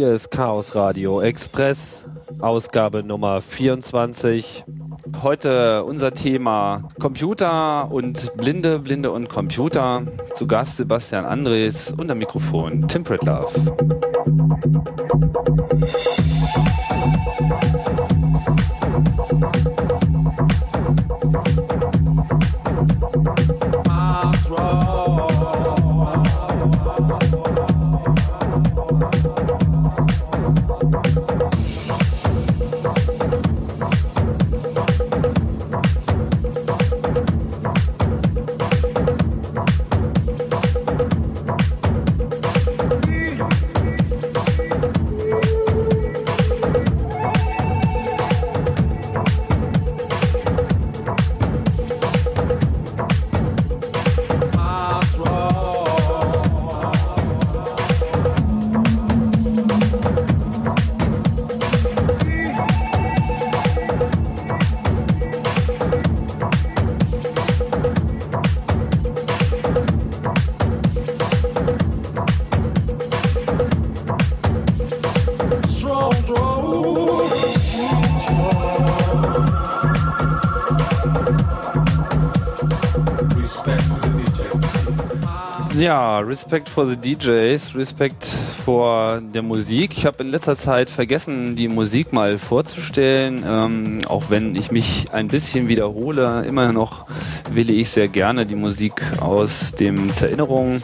hier ist Chaos Radio Express, Ausgabe Nummer 24. Heute unser Thema Computer und Blinde, Blinde und Computer. Zu Gast Sebastian Andres und am Mikrofon Tim Pritlove. Ja, Respect for the DJs, Respekt vor der Musik. Ich habe in letzter Zeit vergessen, die Musik mal vorzustellen, ähm, auch wenn ich mich ein bisschen wiederhole. Immer noch wähle ich sehr gerne die Musik aus dem zur Erinnerung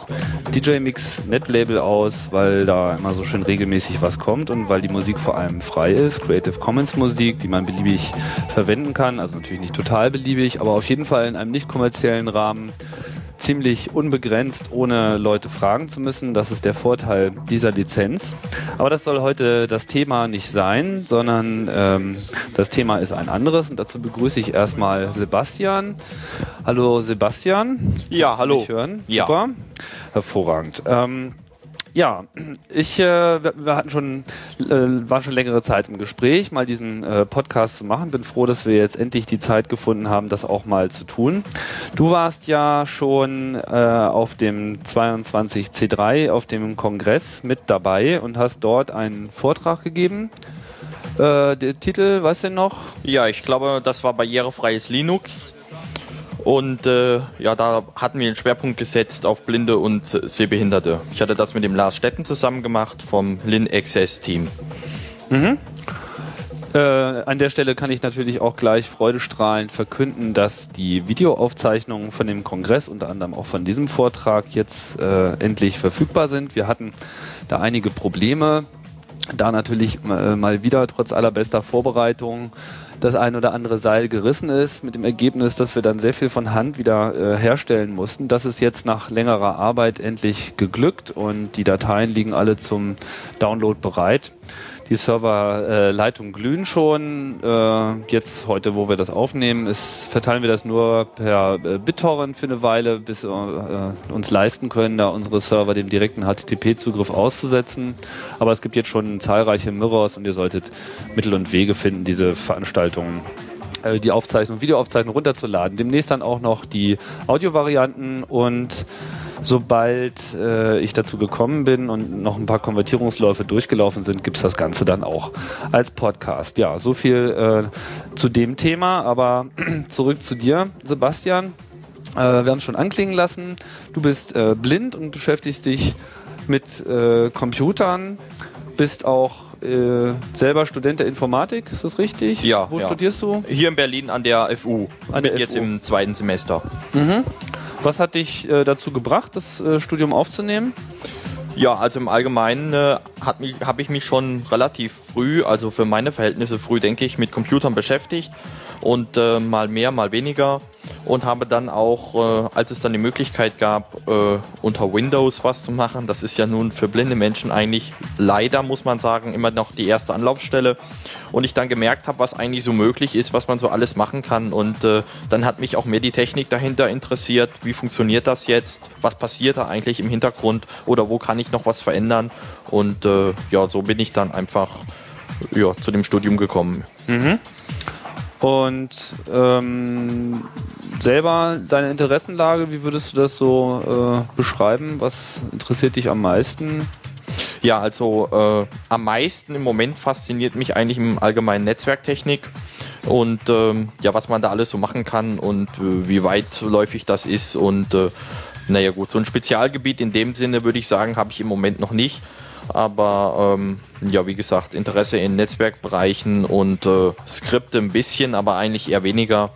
DJ Mix Netlabel aus, weil da immer so schön regelmäßig was kommt und weil die Musik vor allem frei ist. Creative Commons Musik, die man beliebig verwenden kann, also natürlich nicht total beliebig, aber auf jeden Fall in einem nicht kommerziellen Rahmen ziemlich unbegrenzt, ohne Leute fragen zu müssen. Das ist der Vorteil dieser Lizenz. Aber das soll heute das Thema nicht sein, sondern ähm, das Thema ist ein anderes. Und dazu begrüße ich erstmal Sebastian. Hallo Sebastian. Ja, hallo. Mich hören? Ja. Super. Hervorragend. Ähm, ja, ich, äh, wir, hatten schon, äh, waren schon längere Zeit im Gespräch, mal diesen äh, Podcast zu machen. Bin froh, dass wir jetzt endlich die Zeit gefunden haben, das auch mal zu tun. Du warst ja schon äh, auf dem 22C3, auf dem Kongress mit dabei und hast dort einen Vortrag gegeben. Äh, der Titel, weißt du noch? Ja, ich glaube, das war barrierefreies Linux. Und äh, ja, da hatten wir den Schwerpunkt gesetzt auf Blinde und Sehbehinderte. Ich hatte das mit dem Lars Stetten zusammen gemacht vom Lin Access Team. Äh, an der Stelle kann ich natürlich auch gleich freudestrahlend verkünden, dass die Videoaufzeichnungen von dem Kongress, unter anderem auch von diesem Vortrag, jetzt äh, endlich verfügbar sind. Wir hatten da einige Probleme, da natürlich äh, mal wieder trotz allerbester Vorbereitung das ein oder andere Seil gerissen ist, mit dem Ergebnis, dass wir dann sehr viel von Hand wieder äh, herstellen mussten. Das ist jetzt nach längerer Arbeit endlich geglückt und die Dateien liegen alle zum Download bereit. Die Serverleitungen glühen schon. Äh, jetzt heute, wo wir das aufnehmen, ist, verteilen wir das nur per äh, BitTorrent für eine Weile, bis wir äh, uns leisten können, da unsere Server dem direkten HTTP-Zugriff auszusetzen. Aber es gibt jetzt schon zahlreiche Mirrors und ihr solltet Mittel und Wege finden, diese Veranstaltungen die Aufzeichnung, Videoaufzeichnung runterzuladen. Demnächst dann auch noch die Audiovarianten und sobald äh, ich dazu gekommen bin und noch ein paar Konvertierungsläufe durchgelaufen sind, gibt's das Ganze dann auch als Podcast. Ja, so viel äh, zu dem Thema, aber zurück zu dir, Sebastian. Äh, wir haben es schon anklingen lassen. Du bist äh, blind und beschäftigst dich mit äh, Computern, bist auch äh, selber Student der Informatik, ist das richtig? Ja, Wo ja. studierst du? Hier in Berlin an der FU. An Bin der jetzt FU. im zweiten Semester. Was hat dich äh, dazu gebracht, das äh, Studium aufzunehmen? Ja, also im Allgemeinen äh, habe ich mich schon relativ früh, also für meine Verhältnisse früh, denke ich, mit Computern beschäftigt und äh, mal mehr, mal weniger und habe dann auch, äh, als es dann die Möglichkeit gab, äh, unter Windows was zu machen, das ist ja nun für blinde Menschen eigentlich leider, muss man sagen, immer noch die erste Anlaufstelle. Und ich dann gemerkt habe, was eigentlich so möglich ist, was man so alles machen kann. Und äh, dann hat mich auch mehr die Technik dahinter interessiert, wie funktioniert das jetzt, was passiert da eigentlich im Hintergrund? Oder wo kann ich noch was verändern? Und äh, ja, so bin ich dann einfach ja, zu dem Studium gekommen. Und ähm, selber deine Interessenlage, wie würdest du das so äh, beschreiben? Was interessiert dich am meisten? Ja, also äh, am meisten im Moment fasziniert mich eigentlich im allgemeinen Netzwerktechnik und ähm, ja, was man da alles so machen kann und äh, wie weitläufig das ist und äh, naja gut, so ein Spezialgebiet in dem Sinne würde ich sagen, habe ich im Moment noch nicht. Aber ähm, ja, wie gesagt, Interesse in Netzwerkbereichen und äh, Skripte ein bisschen, aber eigentlich eher weniger.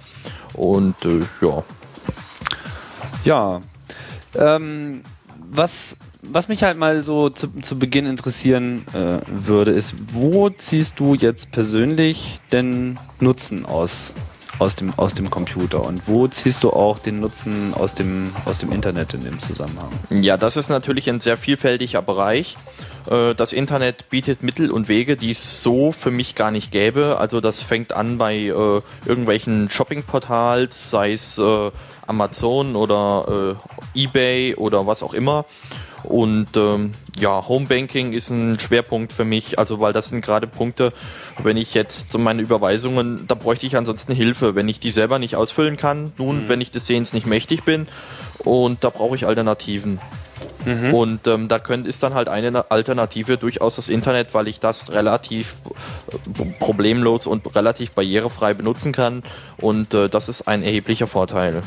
Und äh, ja. Ja. Ähm, was, was mich halt mal so zu, zu Beginn interessieren äh, würde, ist, wo ziehst du jetzt persönlich den Nutzen aus, aus, dem, aus dem Computer und wo ziehst du auch den Nutzen aus dem, aus dem Internet in dem Zusammenhang? Ja, das ist natürlich ein sehr vielfältiger Bereich. Äh, Das Internet bietet Mittel und Wege, die es so für mich gar nicht gäbe. Also das fängt an bei äh, irgendwelchen Shoppingportals, sei es äh, Amazon oder äh, eBay oder was auch immer. Und ähm, ja, Homebanking ist ein Schwerpunkt für mich, also weil das sind gerade Punkte, wenn ich jetzt meine Überweisungen, da bräuchte ich ansonsten Hilfe, wenn ich die selber nicht ausfüllen kann, nun, wenn ich des Sehens nicht mächtig bin und da brauche ich Alternativen. Und ähm, da könnt, ist dann halt eine Alternative durchaus das Internet, weil ich das relativ äh, problemlos und relativ barrierefrei benutzen kann. Und äh, das ist ein erheblicher Vorteil.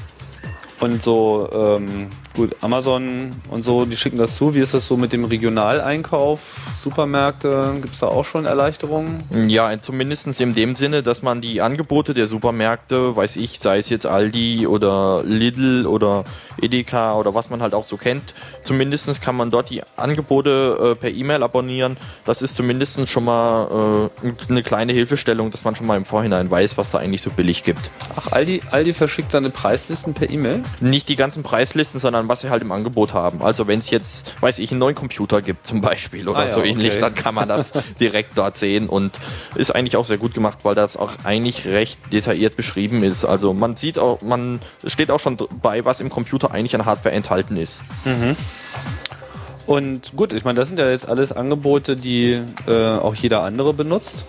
Und so, ähm, gut, Amazon und so, die schicken das zu. Wie ist das so mit dem Regionaleinkauf? Supermärkte, gibt es da auch schon Erleichterungen? Ja, zumindest in dem Sinne, dass man die Angebote der Supermärkte, weiß ich, sei es jetzt Aldi oder Lidl oder Edeka oder was man halt auch so kennt, zumindest kann man dort die Angebote äh, per E-Mail abonnieren. Das ist zumindest schon mal äh, eine kleine Hilfestellung, dass man schon mal im Vorhinein weiß, was da eigentlich so billig gibt. Ach, Aldi, Aldi verschickt seine Preislisten per E-Mail? Nicht die ganzen Preislisten, sondern was sie halt im Angebot haben. Also wenn es jetzt, weiß ich, einen neuen Computer gibt zum Beispiel oder Ah ja, so ähnlich, okay. dann kann man das direkt dort sehen und ist eigentlich auch sehr gut gemacht, weil das auch eigentlich recht detailliert beschrieben ist. Also man sieht auch, man es steht auch schon bei, was im Computer eigentlich an Hardware enthalten ist. Und gut, ich meine, das sind ja jetzt alles Angebote, die äh, auch jeder andere benutzt.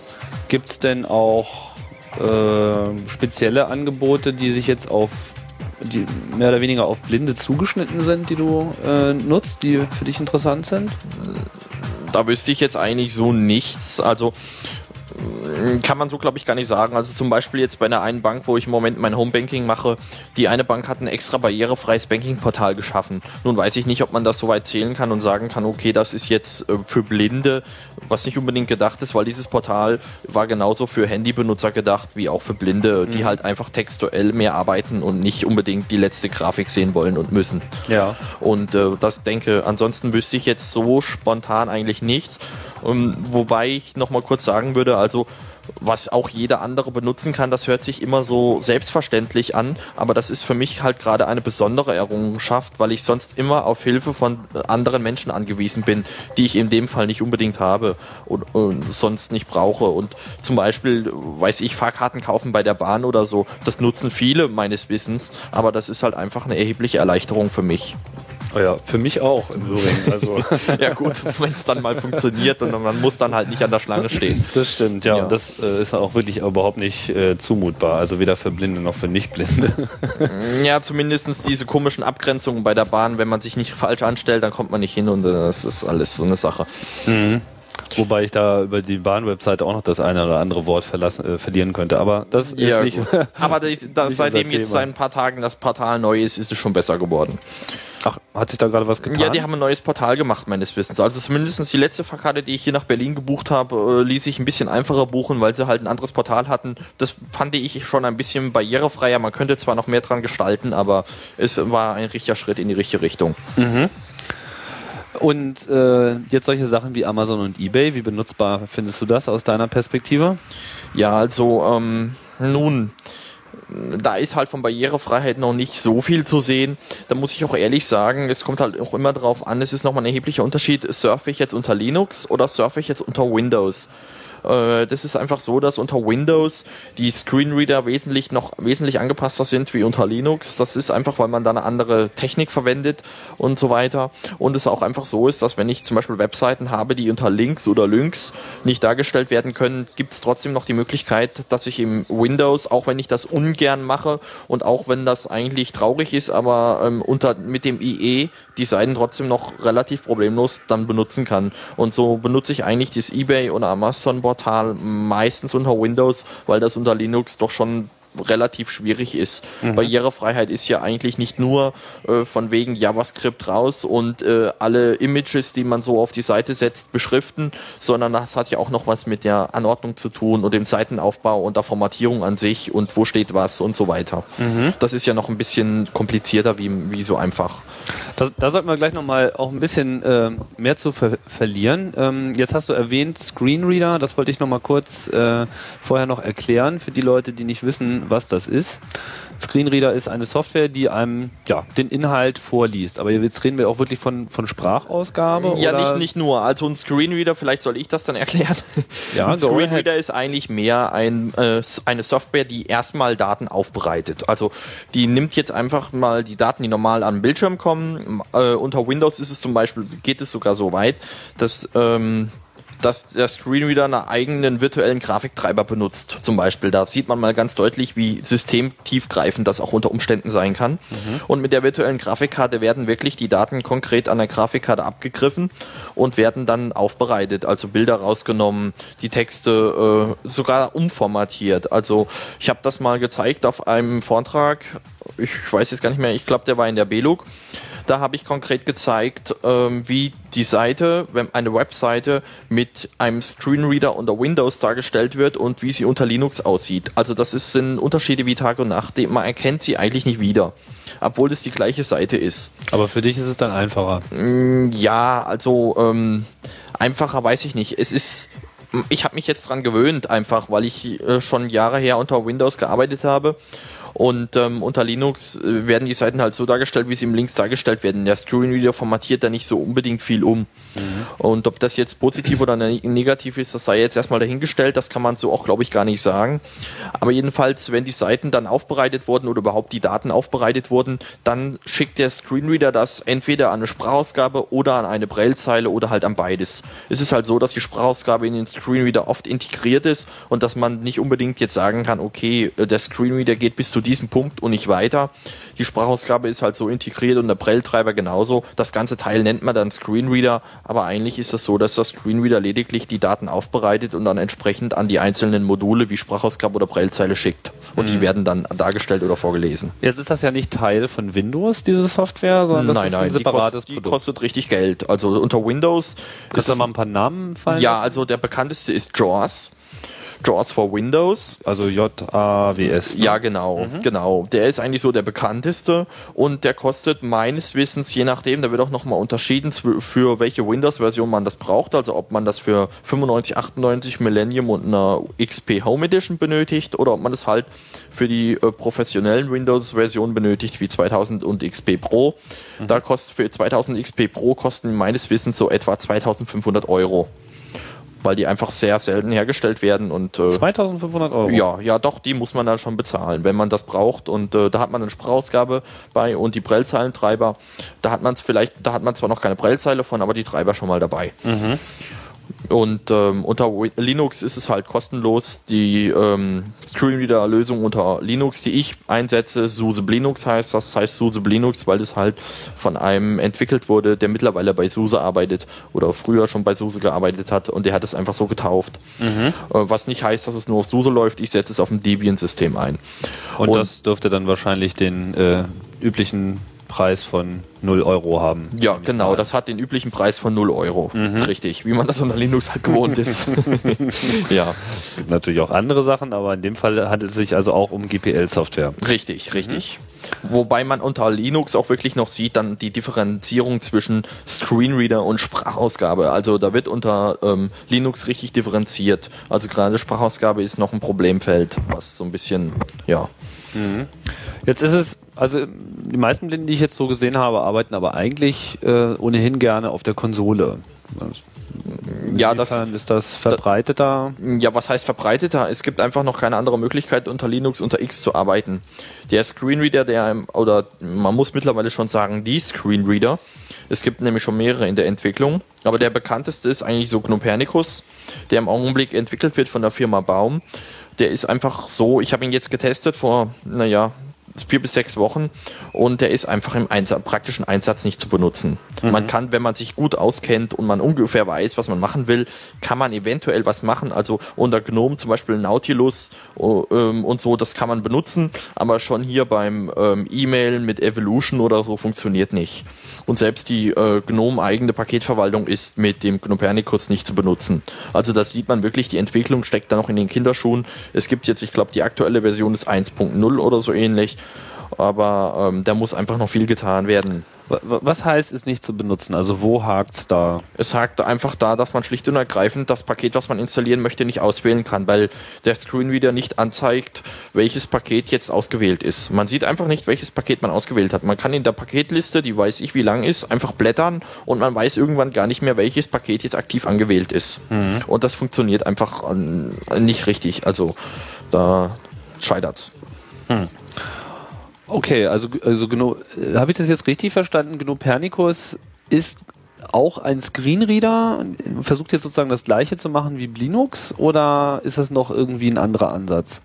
Gibt es denn auch äh, spezielle Angebote, die sich jetzt auf die mehr oder weniger auf Blinde zugeschnitten sind, die du äh, nutzt, die für dich interessant sind? Da wüsste ich jetzt eigentlich so nichts. Also kann man so, glaube ich, gar nicht sagen. Also zum Beispiel jetzt bei einer einen Bank, wo ich im Moment mein Homebanking mache, die eine Bank hat ein extra barrierefreies Bankingportal geschaffen. Nun weiß ich nicht, ob man das so weit zählen kann und sagen kann, okay, das ist jetzt äh, für Blinde, was nicht unbedingt gedacht ist, weil dieses Portal war genauso für Handybenutzer gedacht, wie auch für Blinde, die halt einfach textuell mehr arbeiten und nicht unbedingt die letzte Grafik sehen wollen und müssen. Ja. Und äh, das denke, ansonsten wüsste ich jetzt so spontan eigentlich nichts. Ähm, wobei ich nochmal kurz sagen würde, also was auch jeder andere benutzen kann, das hört sich immer so selbstverständlich an, aber das ist für mich halt gerade eine besondere Errungenschaft, weil ich sonst immer auf Hilfe von anderen Menschen angewiesen bin, die ich in dem Fall nicht unbedingt habe und, und sonst nicht brauche. Und zum Beispiel, weiß ich, Fahrkarten kaufen bei der Bahn oder so, das nutzen viele meines Wissens, aber das ist halt einfach eine erhebliche Erleichterung für mich. Oh ja, für mich auch im Übrigen. Also Ja gut, wenn es dann mal funktioniert und man muss dann halt nicht an der Schlange stehen. das stimmt, ja. Ja. Und das äh, ist auch wirklich überhaupt nicht äh, zumutbar. Also weder für Blinde noch für Nichtblinde. Ja, zumindest diese komischen Abgrenzungen bei der Bahn, wenn man sich nicht falsch anstellt, dann kommt man nicht hin und das ist alles so eine Sache. Wobei ich da über die Bahn-Webseite auch noch das eine oder andere Wort verlassen, äh, verlieren könnte. Aber das ist Ja, nicht. Aber das, das, Nicht seitdem jetzt seit ein paar Tagen das Portal neu ist, ist es schon besser geworden. Ach, hat sich da gerade was getan? Ja, die haben ein neues Portal gemacht, meines Wissens. Also zumindest die letzte Fahrkarte, die ich hier nach Berlin gebucht habe, äh, ließ sich ein bisschen einfacher buchen, weil sie halt ein anderes Portal hatten. Das fand ich schon ein bisschen barrierefreier. Man könnte zwar noch mehr dran gestalten, aber es war ein richtiger Schritt in die richtige Richtung. Und äh, jetzt solche Sachen wie Amazon und eBay, wie benutzbar findest du das aus deiner Perspektive? Ja, also ähm, nun, da ist halt von Barrierefreiheit noch nicht so viel zu sehen. Da muss ich auch ehrlich sagen, es kommt halt auch immer drauf an, es ist nochmal ein erheblicher Unterschied, surfe ich jetzt unter Linux oder surfe ich jetzt unter Windows. Äh, das ist einfach so, dass unter Windows die Screenreader wesentlich noch wesentlich angepasster sind wie unter Linux. Das ist einfach, weil man da eine andere Technik verwendet und so weiter. Und es auch einfach so ist, dass wenn ich zum Beispiel Webseiten habe, die unter Links oder Lynx nicht dargestellt werden können, gibt es trotzdem noch die Möglichkeit, dass ich im Windows, auch wenn ich das ungern mache und auch wenn das eigentlich traurig ist, aber ähm, unter mit dem IE die Seiten trotzdem noch relativ problemlos dann benutzen kann. Und so benutze ich eigentlich das eBay oder Amazon Portal meistens unter Windows, weil das unter Linux doch schon relativ schwierig ist. Mhm. Barrierefreiheit ist ja eigentlich nicht nur äh, von wegen JavaScript raus und äh, alle Images, die man so auf die Seite setzt, beschriften, sondern das hat ja auch noch was mit der Anordnung zu tun und dem Seitenaufbau und der Formatierung an sich und wo steht was und so weiter. Mhm. Das ist ja noch ein bisschen komplizierter wie, wie so einfach. Das, da sollten wir gleich nochmal auch ein bisschen äh, mehr zu ver verlieren. Ähm, jetzt hast du erwähnt Screenreader, das wollte ich nochmal kurz äh, vorher noch erklären für die Leute, die nicht wissen, was das ist. Screenreader ist eine Software, die einem ja, den Inhalt vorliest. Aber jetzt reden wir auch wirklich von, von Sprachausgabe? Ja, Nicht, nicht nur. Also ein Screenreader, vielleicht soll ich das dann erklären. Ja, ein Screenreader ist eigentlich mehr ein, äh, eine Software, die erstmal Daten aufbereitet. Also die nimmt jetzt einfach mal die Daten, die normal an den Bildschirm kommen. Äh, unter Windows ist es zum Beispiel, geht es sogar so weit, dass ähm, dass der Screenreader einen eigenen virtuellen Grafiktreiber benutzt. Zum Beispiel, da sieht man mal ganz deutlich, wie systemtiefgreifend das auch unter Umständen sein kann. Mhm. Und mit der virtuellen Grafikkarte werden wirklich die Daten konkret an der Grafikkarte abgegriffen und werden dann aufbereitet, also Bilder rausgenommen, die Texte äh, sogar umformatiert. Also ich habe das mal gezeigt auf einem Vortrag, ich weiß jetzt gar nicht mehr, ich glaube, der war in der BELUG. Da habe ich konkret gezeigt, ähm, wie die Seite, wenn eine Webseite mit einem Screenreader unter Windows dargestellt wird und wie sie unter Linux aussieht. Also das ist, sind Unterschiede wie Tag und Nacht. Man erkennt sie eigentlich nicht wieder, obwohl es die gleiche Seite ist. Aber für dich ist es dann einfacher? Mm, ja, also ähm, einfacher weiß ich nicht. Es ist ich habe mich jetzt dran gewöhnt, einfach weil ich äh, schon Jahre her unter Windows gearbeitet habe und ähm, unter Linux äh, werden die Seiten halt so dargestellt, wie sie im Links dargestellt werden. Der Screenreader formatiert da nicht so unbedingt viel um. Mhm. Und ob das jetzt positiv oder ne-, negativ ist, das sei jetzt erstmal dahingestellt. Das kann man so auch, glaube ich, gar nicht sagen. Aber jedenfalls, wenn die Seiten dann aufbereitet wurden oder überhaupt die Daten aufbereitet wurden, dann schickt der Screenreader das entweder an eine Sprachausgabe oder an eine Braillezeile oder halt an beides. Es ist halt so, dass die Sprachausgabe in den Screenreader oft integriert ist und dass man nicht unbedingt jetzt sagen kann, okay, äh, der Screenreader geht bis zu diesem Punkt und nicht weiter. Die Sprachausgabe ist halt so integriert und der Prelltreiber genauso. Das ganze Teil nennt man dann Screenreader, aber eigentlich ist es so, dass das Screenreader lediglich die Daten aufbereitet und dann entsprechend an die einzelnen Module wie Sprachausgabe oder Prellzeile schickt. Und mhm. die werden dann dargestellt oder vorgelesen. Jetzt ist das ja nicht Teil von Windows, diese Software, sondern das nein, ist nein, ein separates die kostet, die kostet richtig Geld. Also unter Windows. Kannst du mal ein paar Namen fallen? Ja, also der bekannteste ist JAWS. JAWS for Windows. Also J-A-W-S. Ne? Ja, genau, mhm. genau. Der ist eigentlich so der bekannteste und der kostet meines Wissens, je nachdem, da wird auch nochmal unterschieden, für welche Windows-Version man das braucht, also ob man das für 95, 98 Millennium und einer XP Home Edition benötigt oder ob man das halt für die äh, professionellen Windows-Versionen benötigt, wie 2000 und XP Pro. Mhm. Da kostet für 2000 XP Pro kosten meines Wissens so etwa 2500 Euro weil die einfach sehr selten hergestellt werden und äh, 2500 Euro. Ja, ja, doch, die muss man dann schon bezahlen, wenn man das braucht und äh, da hat man eine Sprachausgabe bei und die Prellzeilentreiber, da hat man es vielleicht, da hat man zwar noch keine Prellzeile von, aber die Treiber schon mal dabei. Mhm. Und ähm, unter Linux ist es halt kostenlos. Die ähm, Screenreader-Lösung unter Linux, die ich einsetze, SUSE Linux heißt. Das heißt SUSE Linux, weil das halt von einem entwickelt wurde, der mittlerweile bei SUSE arbeitet oder früher schon bei SUSE gearbeitet hat und der hat es einfach so getauft. Mhm. Äh, was nicht heißt, dass es nur auf SUSE läuft. Ich setze es auf dem Debian-System ein. Und, und, das dürfte dann wahrscheinlich den äh, üblichen Preis von 0 Euro haben. Ja, genau, mal. das hat den üblichen Preis von 0 Euro. Mhm. Richtig, wie man das unter Linux halt gewohnt ist. ja. Es gibt natürlich auch andere Sachen, aber in dem Fall handelt es sich also auch um GPL-Software. Richtig, richtig. Mhm. Wobei man unter Linux auch wirklich noch sieht, dann die Differenzierung zwischen Screenreader und Sprachausgabe. Also da wird unter ähm, Linux richtig differenziert. Also gerade Sprachausgabe ist noch ein Problemfeld, was so ein bisschen, ja. Mhm. Jetzt ist es, also die meisten Blinden, die ich jetzt so gesehen habe, arbeiten aber eigentlich äh, ohnehin gerne auf der Konsole. Ja, das- ist das verbreiteter? Ja, was heißt verbreiteter? Es gibt einfach noch keine andere Möglichkeit, unter Linux, unter X zu arbeiten. Der Screenreader, der, oder man muss mittlerweile schon sagen, die Screenreader, es gibt nämlich schon mehrere in der Entwicklung, aber der bekannteste ist eigentlich so Gnopernicus, der im Augenblick entwickelt wird von der Firma Baum. Der ist einfach so, ich habe ihn jetzt getestet vor, naja, vier bis sechs Wochen und der ist einfach im Einsatz, praktischen Einsatz nicht zu benutzen. Man kann, wenn man sich gut auskennt und man ungefähr weiß, was man machen will, kann man eventuell was machen. Also unter GNOME zum Beispiel Nautilus oh, ähm, und so, das kann man benutzen, aber schon hier beim ähm, E-Mail mit Evolution oder so funktioniert nicht. Und selbst die äh, GNOME eigene Paketverwaltung ist mit dem Gnopernicus nicht zu benutzen. Also da sieht man wirklich, die Entwicklung steckt da noch in den Kinderschuhen. Es gibt jetzt, ich glaube, die aktuelle Version ist 1.0 oder so ähnlich. Aber ähm, da muss einfach noch viel getan werden. Wa- wa- Was heißt es nicht zu benutzen? Also wo hakt's da? Es hakt einfach da, dass man schlicht und ergreifend das Paket, was man installieren möchte, nicht auswählen kann, weil der Screenreader nicht anzeigt, welches Paket jetzt ausgewählt ist. Man sieht einfach nicht, welches Paket man ausgewählt hat. Man kann in der Paketliste, die weiß ich wie lang ist, einfach blättern und man weiß irgendwann gar nicht mehr, welches Paket jetzt aktiv angewählt ist. Und das funktioniert einfach ähm, nicht richtig. Also da scheitert's. Okay, also, also äh, habe ich das jetzt richtig verstanden? Gnopernicus ist auch ein Screenreader, versucht jetzt sozusagen das gleiche zu machen wie Linux oder ist das noch irgendwie ein anderer Ansatz?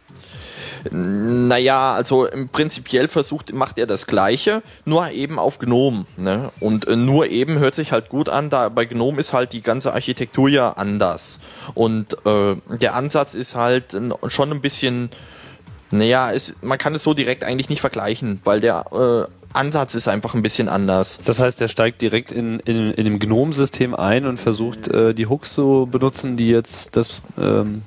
Naja, also prinzipiell versucht, macht er das Gleiche, nur eben auf GNOME. Ne? Und äh, nur eben hört sich halt gut an, da bei GNOME ist halt die ganze Architektur ja anders. Und äh, der Ansatz ist halt schon ein bisschen, naja, es, man kann es so direkt eigentlich nicht vergleichen, weil der äh, Ansatz ist einfach ein bisschen anders. Das heißt, er steigt direkt in, in, in dem GNOME-System ein und versucht, äh, die Hooks zu benutzen, die jetzt das ähm,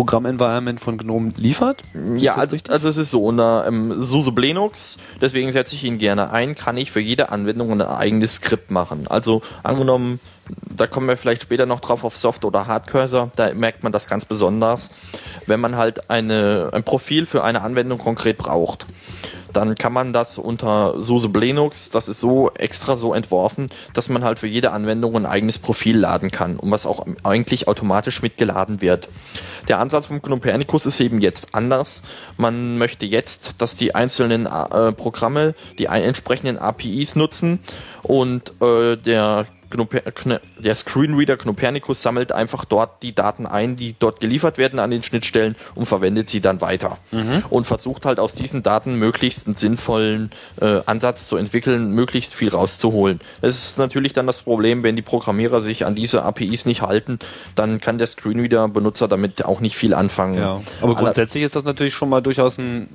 Programmenvironment von GNOME liefert? Ja, also, also es ist so, unter ähm, SUSE Linux, deswegen setze ich ihn gerne ein, kann ich für jede Anwendung ein eigenes Skript machen. Also angenommen, da kommen wir vielleicht später noch drauf auf Soft- oder Hardcursor, da merkt man das ganz besonders, wenn man halt eine, ein Profil für eine Anwendung konkret braucht. Dann kann man das unter SUSE Linux, das ist so extra so entworfen, dass man halt für jede Anwendung ein eigenes Profil laden kann und was auch eigentlich automatisch mitgeladen wird. Der Ansatz vom Copernicus ist eben jetzt anders. Man möchte jetzt, dass die einzelnen äh, Programme die entsprechenden APIs nutzen und äh, der Der Screenreader Copernicus sammelt einfach dort die Daten ein, die dort geliefert werden an den Schnittstellen und verwendet sie dann weiter. Und versucht halt aus diesen Daten möglichst einen sinnvollen äh, Ansatz zu entwickeln, möglichst viel rauszuholen. Es ist natürlich dann das Problem, wenn die Programmierer sich an diese APIs nicht halten, dann kann der Screenreader-Benutzer damit auch nicht viel anfangen. Ja. Aber grundsätzlich ist das natürlich schon mal durchaus ein,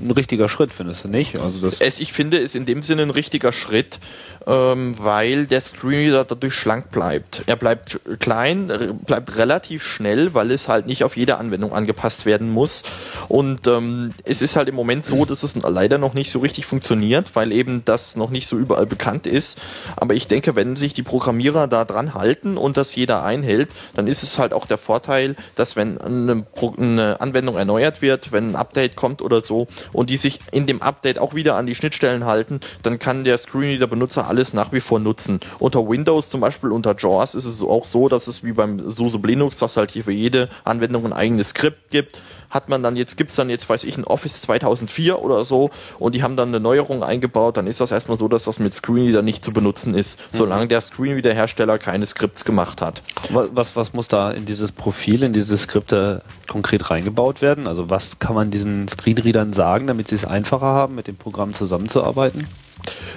ein richtiger Schritt, findest du nicht? Also das Es, ich finde, es in dem Sinne ein richtiger Schritt, ähm, weil der Screenreader dadurch schlank bleibt. Er bleibt klein, bleibt relativ schnell, weil es halt nicht auf jede Anwendung angepasst werden muss. Und ähm, es ist halt im Moment so, dass es leider noch nicht so richtig funktioniert, weil eben das noch nicht so überall bekannt ist. Aber ich denke, wenn sich die Programmierer da dran halten und das jeder einhält, dann ist es halt auch der Vorteil, dass wenn eine, eine Anwendung erneuert wird, wenn ein Update kommt oder so und die sich in dem Update auch wieder an die Schnittstellen halten, dann kann der Screenreader-Benutzer alles nach wie vor nutzen. Unter Windows zum Beispiel, unter JAWS ist es auch so, dass es wie beim SUSE Linux, dass halt hier für jede Anwendung ein eigenes Skript gibt, hat man dann jetzt, gibt's dann jetzt, weiß ich, ein Office 2004 oder so und die haben dann eine Neuerung eingebaut, dann ist das erstmal so, dass das mit Screenreader nicht zu benutzen ist, solange der Screenreader-Hersteller keine Skripts gemacht hat. Was, was, was muss da in dieses Profil, in diese Skripte konkret reingebaut werden? Also was kann man diesen Screenreadern sagen, damit sie es einfacher haben, mit dem Programm zusammenzuarbeiten?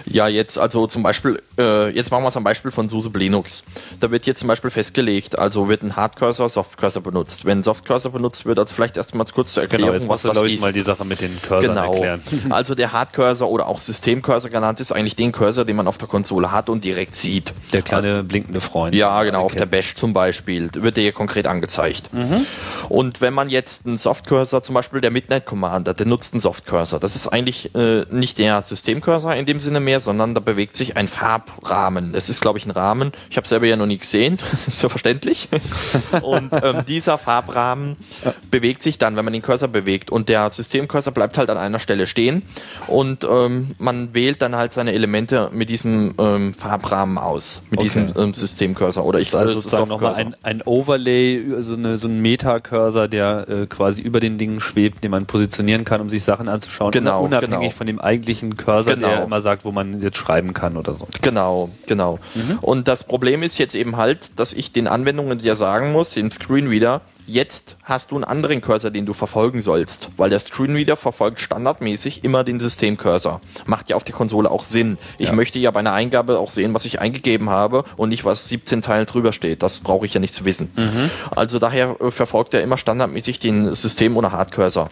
Ja, jetzt also zum Beispiel, äh, jetzt machen wir es am Beispiel von SUSE Linux. Da wird jetzt zum Beispiel festgelegt, also wird ein Hardcursor, Softcursor benutzt. Wenn Softcursor benutzt wird, also vielleicht erstmal kurz zur Erklärung, Genau, jetzt musst du, glaube ich, mal die Sache mit den Cursor Genau. erklären. Also der Hardcursor oder auch Systemcursor genannt ist eigentlich den Cursor, den man auf der Konsole hat und direkt sieht. Der kleine blinkende Freund. Ja, genau, auf der. Bash zum Beispiel wird der hier konkret angezeigt. Mhm. Und wenn man jetzt einen Softcursor, zum Beispiel der Midnight Commander, der nutzt einen Softcursor. Das ist eigentlich äh, nicht der Systemcursor in dem dem Sinne mehr, sondern da bewegt sich ein Farbrahmen. Es ist, glaube ich, ein Rahmen. Ich habe selber ja noch nie gesehen, ist ja verständlich. Und ähm, dieser Farbrahmen bewegt sich dann, wenn man den Cursor bewegt. Und der Systemcursor bleibt halt an einer Stelle stehen. Und ähm, man wählt dann halt seine Elemente mit diesem ähm, Farbrahmen aus, mit Okay. diesem ähm, Systemcursor. Oder ich Also glaube, sozusagen nochmal ein, ein Overlay, also eine, so ein Meta-Cursor, der äh, quasi über den Dingen schwebt, den man positionieren kann, um sich Sachen anzuschauen, Genau, unabhängig genau. von dem eigentlichen Cursor, der Genau. immer sagt, wo man jetzt schreiben kann oder so. Genau, genau. Mhm. Und das Problem ist jetzt eben halt, dass ich den Anwendungen ja sagen muss, den Screenreader, jetzt hast du einen anderen Cursor, den du verfolgen sollst, weil der Screenreader verfolgt standardmäßig immer den Systemcursor. Macht ja auf der Konsole auch Sinn. Ich Ja. möchte ja bei einer Eingabe auch sehen, was ich eingegeben habe und nicht, was 17 Teilen drüber steht. Das brauche ich ja nicht zu wissen. Also daher äh, verfolgt er immer standardmäßig den System- oder Hardcursor.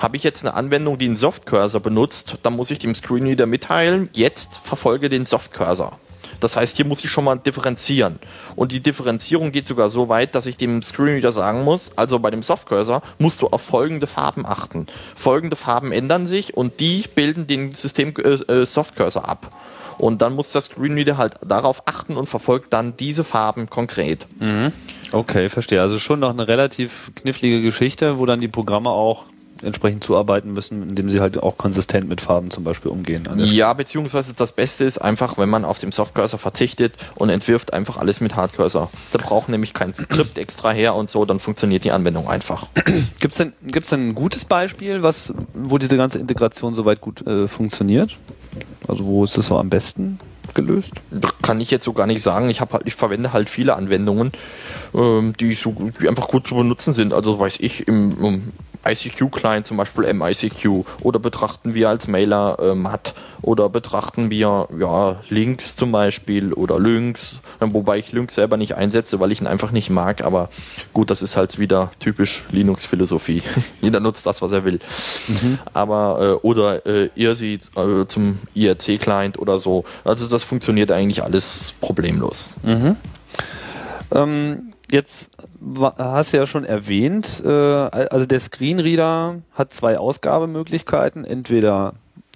Habe ich jetzt eine Anwendung, die einen Softcursor benutzt, dann muss ich dem Screenreader mitteilen, jetzt verfolge den Softcursor. Das heißt, hier muss ich schon mal differenzieren. Und die Differenzierung geht sogar so weit, dass ich dem Screenreader sagen muss, also bei dem Softcursor musst du auf folgende Farben achten. Folgende Farben ändern sich und die bilden den System äh, äh, Softcursor ab. Und dann muss der Screenreader halt darauf achten und verfolgt dann diese Farben konkret. Okay, verstehe. Also schon noch eine relativ knifflige Geschichte, wo dann die Programme auch entsprechend zuarbeiten müssen, indem sie halt auch konsistent mit Farben zum Beispiel umgehen. der Ja, beziehungsweise das Beste ist einfach, wenn man auf dem Softcursor verzichtet und entwirft einfach alles mit Hardcursor. Da braucht nämlich kein Skript extra her und so, dann funktioniert die Anwendung einfach. Gibt's denn, gibt's denn ein gutes Beispiel, was, wo diese ganze Integration soweit gut äh, funktioniert? Also wo ist das so am besten gelöst? Kann ich jetzt so gar nicht sagen. Ich habe halt, ich verwende halt viele Anwendungen, ähm, die so die einfach gut zu benutzen sind. Also weiß ich im ICQ-Client zum Beispiel MICQ oder betrachten wir als Mailer äh, MAT oder betrachten wir ja Links zum Beispiel oder Lynx, äh, wobei ich Lynx selber nicht einsetze, weil ich ihn einfach nicht mag. Aber gut, das ist halt wieder typisch Linux-Philosophie. Jeder nutzt das, was er will. Aber äh, oder äh, IRC äh, zum IRC-Client oder so. Also das funktioniert eigentlich alles problemlos. Ähm, jetzt hast du ja schon erwähnt, äh, also der Screenreader hat zwei Ausgabemöglichkeiten. Entweder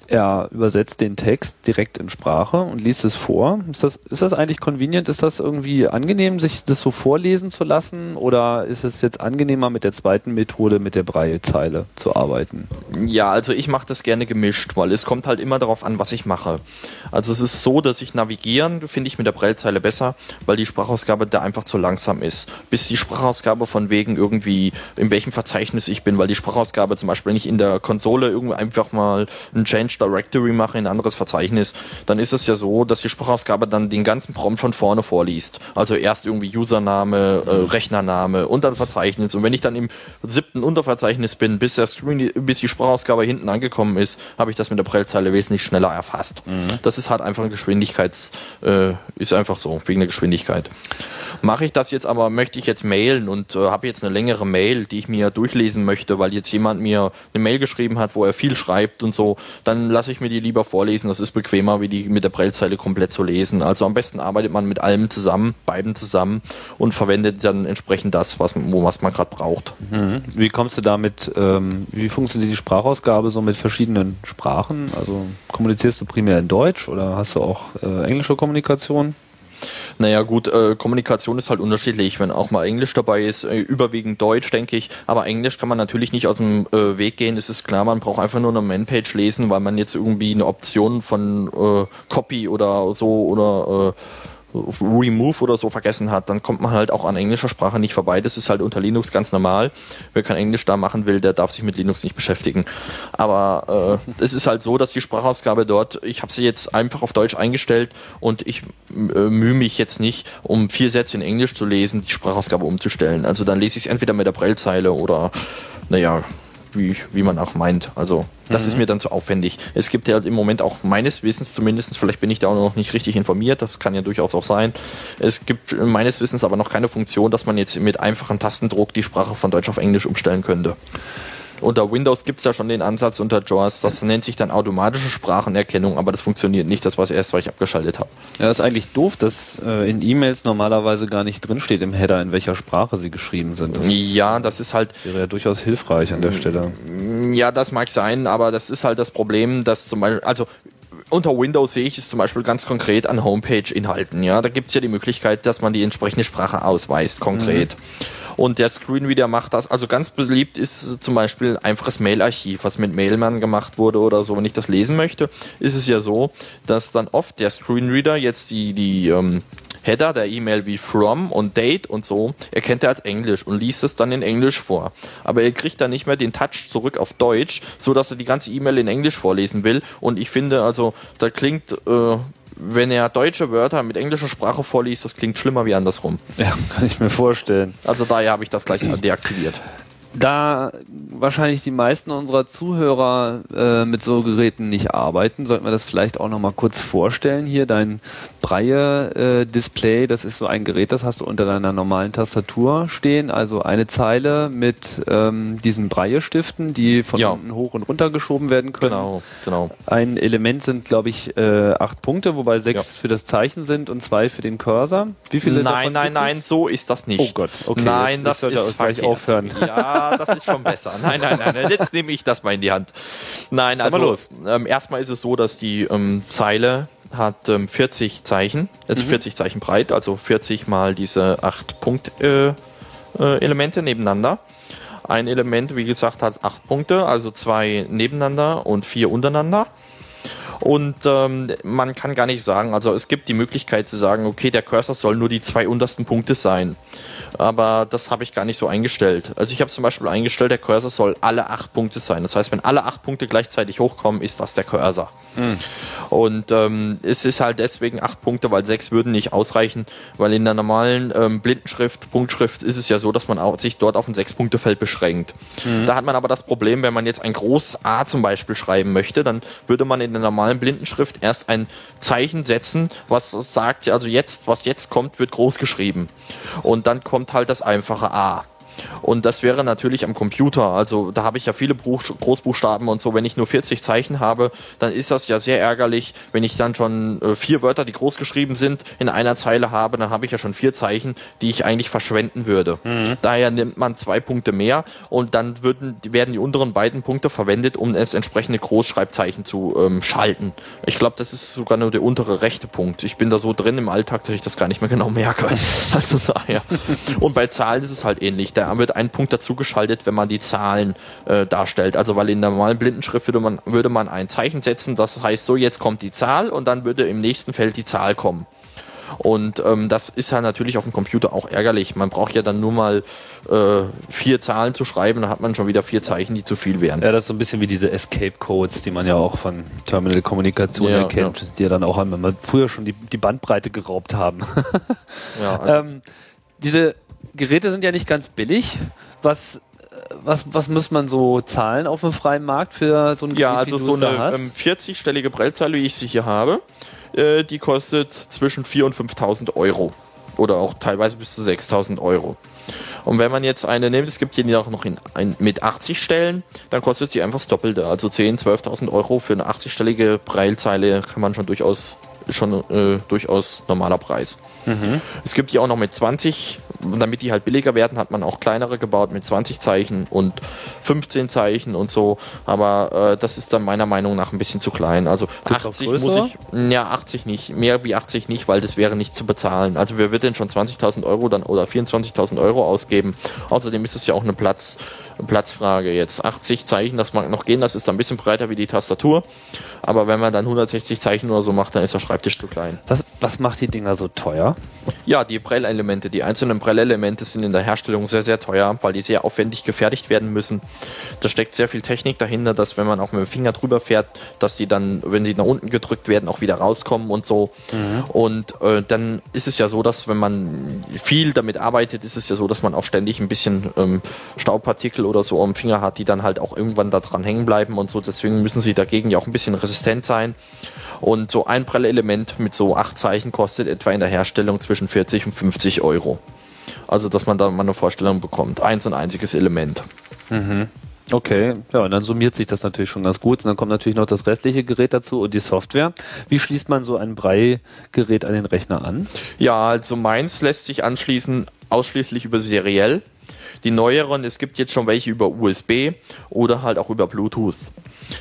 er übersetzt den Text direkt in Sprache und liest es vor. Ist das, ist das eigentlich convenient? Ist das irgendwie angenehm, sich das so vorlesen zu lassen? Oder ist es jetzt angenehmer mit der zweiten Methode, mit der Braillezeile zu arbeiten? Ja, also ich mache das gerne gemischt, weil es kommt halt immer darauf an, was ich mache. Also es ist so, dass ich navigieren finde ich mit der Braillezeile besser, weil die Sprachausgabe da einfach zu langsam ist. Bis die Sprachausgabe von wegen irgendwie, in welchem Verzeichnis ich bin, weil die Sprachausgabe zum Beispiel, ich in der Konsole irgendwie einfach mal ein Change Directory mache in ein anderes Verzeichnis, dann ist es ja so, dass die Sprachausgabe dann den ganzen Prompt von vorne vorliest. Also erst irgendwie Username, äh, Rechnername und dann Verzeichnis. Und wenn ich dann im siebten Unterverzeichnis bin, bis der Screen, bis die Sprachausgabe hinten angekommen ist, habe ich das mit der Braillezeile wesentlich schneller erfasst. Das ist halt einfach ein Geschwindigkeits, äh, ist einfach so, wegen der Geschwindigkeit. Mache ich das jetzt aber, möchte ich jetzt mailen und äh, habe jetzt eine längere Mail, die ich mir durchlesen möchte, weil jetzt jemand mir eine Mail geschrieben hat, wo er viel schreibt und so, dann lasse ich mir die lieber vorlesen. Das ist bequemer, wie die mit der Braillezeile komplett zu lesen. Also am besten arbeitet man mit allem zusammen, beiden zusammen und verwendet dann entsprechend das, was, was man gerade braucht. Wie kommst du damit, ähm, wie funktioniert die Sprachausgabe so mit verschiedenen Sprachen? Also kommunizierst du primär in Deutsch oder hast du auch äh, englische Kommunikation? Naja gut, äh, Kommunikation ist halt unterschiedlich, wenn auch mal Englisch dabei ist, äh, überwiegend Deutsch, denke ich. Aber Englisch kann man natürlich nicht aus dem äh, Weg gehen, es ist klar, man braucht einfach nur eine Manpage lesen, weil man jetzt irgendwie eine Option von äh, Copy oder so oder äh, Remove oder so vergessen hat, dann kommt man halt auch an englischer Sprache nicht vorbei. Das ist halt unter Linux ganz normal. Wer kein Englisch da machen will, der darf sich mit Linux nicht beschäftigen. Aber äh, es ist halt so, dass die Sprachausgabe dort, ich habe sie jetzt einfach auf Deutsch eingestellt und ich äh, mühe mich jetzt nicht, um vier Sätze in Englisch zu lesen, die Sprachausgabe umzustellen. Also dann lese ich es entweder mit der Braillezeile oder, naja, wie, wie man auch meint. Also das ist mir dann zu aufwendig. Es gibt ja halt im Moment auch meines Wissens zumindest, vielleicht bin ich da auch noch nicht richtig informiert, das kann ja durchaus auch sein. Es gibt meines Wissens aber noch keine Funktion, dass man jetzt mit einfachem Tastendruck die Sprache von Deutsch auf Englisch umstellen könnte. Unter Windows gibt es ja schon den Ansatz unter JAWS, das nennt sich dann automatische Sprachenerkennung, aber das funktioniert nicht, das war das erste, was ich abgeschaltet habe. Ja, ist eigentlich doof, dass äh, in E-Mails normalerweise gar nicht drinsteht im Header, in welcher Sprache sie geschrieben sind. Das Ja, das ist halt, wäre ja durchaus hilfreich an der Stelle. Ja, das mag sein, aber das ist halt das Problem, dass zum Beispiel, also unter Windows sehe ich es zum Beispiel ganz konkret an Homepage-Inhalten. Ja, da gibt es ja die Möglichkeit, dass man die entsprechende Sprache ausweist, konkret. Und der Screenreader macht das. Also ganz beliebt ist zum Beispiel einfaches Mail-Archiv, was mit Mailman gemacht wurde oder so. Wenn ich das lesen möchte, ist es ja so, dass dann oft der Screenreader jetzt die, die ähm, Header der E-Mail wie from und date und so erkennt er als Englisch und liest es dann in Englisch vor. Aber er kriegt dann nicht mehr den Touch zurück auf Deutsch, so dass er die ganze E-Mail in Englisch vorlesen will. Und ich finde, also, da klingt, äh, wenn er deutsche Wörter mit englischer Sprache vorliest, das klingt schlimmer wie andersrum. Ja, kann ich mir vorstellen. Also daher habe ich das gleich deaktiviert. Da wahrscheinlich die meisten unserer Zuhörer äh, mit so Geräten nicht arbeiten, sollten wir das vielleicht auch nochmal kurz vorstellen. Hier dein Breie-Display, das ist so ein Gerät, das hast du unter deiner normalen Tastatur stehen. Also eine Zeile mit ähm, diesen Breie-Stiften, die von Ja. unten hoch und runter geschoben werden können. Genau, genau. Ein Element sind, glaube ich, äh, acht Punkte, wobei sechs Ja. für das Zeichen sind und zwei für den Cursor. Wie viele Nein, nein, nein, so ist das nicht. Oh Gott, okay, nein, jetzt- das ich sollte ist gleich aufhören. Ja, das ist schon besser. Nein, nein, nein, nein, jetzt nehme ich das mal in die Hand. Nein, also los. Ähm, erstmal ist es so, dass die ähm, Zeile hat ähm, 40 Zeichen, ist Mhm. 40 Zeichen breit, also 40 mal diese 8 Punkt äh, äh, Elemente nebeneinander. Ein Element, wie gesagt, hat 8 Punkte, also zwei nebeneinander und vier untereinander. Und ähm, man kann gar nicht sagen, also es gibt die Möglichkeit zu sagen, okay, der Cursor soll nur die zwei untersten Punkte sein. Aber das habe ich gar nicht so eingestellt. Also ich habe zum Beispiel eingestellt, der Cursor soll alle acht Punkte sein. Das heißt, wenn alle acht Punkte gleichzeitig hochkommen, ist das der Cursor. Und ähm, es ist halt deswegen acht Punkte, weil sechs würden nicht ausreichen, weil in der normalen ähm, Blindenschrift, Punktschrift ist es ja so, dass man sich dort auf ein Sechs-Punkte-Feld beschränkt. Da hat man aber das Problem, wenn man jetzt ein großes A zum Beispiel schreiben möchte, dann würde man in der normalen Blindenschrift erst ein Zeichen setzen, was sagt, also jetzt, was jetzt kommt, wird groß geschrieben. Und dann kommt halt das einfache A. Und das wäre natürlich am Computer. Also da habe ich ja viele Buch Großbuchstaben und so. Wenn ich nur 40 Zeichen habe, dann ist das ja sehr ärgerlich. Wenn ich dann schon äh, vier Wörter, die groß geschrieben sind, in einer Zeile habe, dann habe ich ja schon vier Zeichen, die ich eigentlich verschwenden würde. Daher nimmt man zwei Punkte mehr und dann würden, werden die unteren beiden Punkte verwendet, um es entsprechende Großschreibzeichen zu ähm, schalten. Ich glaube, das ist sogar nur der untere rechte Punkt. Ich bin da so drin im Alltag, dass ich das gar nicht mehr genau merke. Also daher. Und bei Zahlen ist es halt ähnlich. Da wird ein Punkt dazu geschaltet, wenn man die Zahlen äh, darstellt. Also weil in der normalen Blindenschrift würde man, würde man ein Zeichen setzen, das heißt so, jetzt kommt die Zahl und dann würde im nächsten Feld die Zahl kommen. Und ähm, das ist ja natürlich auf dem Computer auch ärgerlich. Man braucht ja dann nur mal äh, vier Zahlen zu schreiben, dann hat man schon wieder vier Zeichen, die zu viel wären. Ja, das ist so ein bisschen wie diese Escape-Codes, die man ja auch von Terminal-Kommunikation Ja, erkennt, die ja dann auch einmal früher schon die, die Bandbreite geraubt haben. Ja, also ähm, diese Geräte sind ja nicht ganz billig. Was, äh, was, was muss man so zahlen auf dem freien Markt für so ein Gerät, Ja, also so eine ähm, 40-stellige Prellzeile, wie ich sie hier habe, äh, die kostet zwischen 4.000 und 5.000 Euro. Oder auch teilweise bis zu 6.000 Euro. Und wenn man jetzt eine nimmt, es gibt die auch noch in, ein, mit 80 Stellen, dann kostet sie einfach das Doppelte. Also 10.000, 12.000 Euro für eine 80-stellige Breilzeile kann man schon durchaus, schon äh, durchaus normaler Preis. Es gibt die auch noch mit 20, und damit die halt billiger werden, hat man auch kleinere gebaut mit 20 Zeichen und 15 Zeichen und so. Aber äh, das ist dann meiner Meinung nach ein bisschen zu klein. Also Gibt's auch 80 muss ich, ja 80 nicht, mehr wie 80 nicht, weil das wäre nicht zu bezahlen. Also wer wird denn schon 20.000 Euro dann oder 24.000 Euro ausgeben? Außerdem ist es ja auch eine Platz, Platzfrage jetzt. 80 Zeichen, das mag noch gehen, das ist dann ein bisschen breiter wie die Tastatur. Aber wenn man dann 160 Zeichen oder so macht, dann ist der Schreibtisch zu klein. was, was macht die Dinger so teuer? Ja, die Prellelemente, die einzelnen Prellelemente sind in der Herstellung sehr, sehr teuer, weil die sehr aufwendig gefertigt werden müssen. Da steckt sehr viel Technik dahinter, dass wenn man auch mit dem Finger drüber fährt, dass die dann, wenn sie nach unten gedrückt werden, auch wieder rauskommen und so. Und äh, dann ist es ja so, dass wenn man viel damit arbeitet, ist es ja so, dass man auch ständig ein bisschen ähm, Staubpartikel oder so am Finger hat, die dann halt auch irgendwann da dran hängen bleiben und so. Deswegen müssen sie dagegen ja auch ein bisschen resistent sein. Und so ein Prellelement mit so acht Zeichen kostet etwa in der Herstellung zwischen 40 und 50 Euro. Also, dass man da mal eine Vorstellung bekommt. Eins und einziges Element. Okay, ja, und dann summiert sich das natürlich schon ganz gut. Und dann kommt natürlich noch das restliche Gerät dazu und die Software. Wie schließt man so ein Brei-Gerät an den Rechner an? Ja, also meins lässt sich anschließen ausschließlich über seriell. Die neueren, es gibt jetzt schon welche über USB oder halt auch über Bluetooth.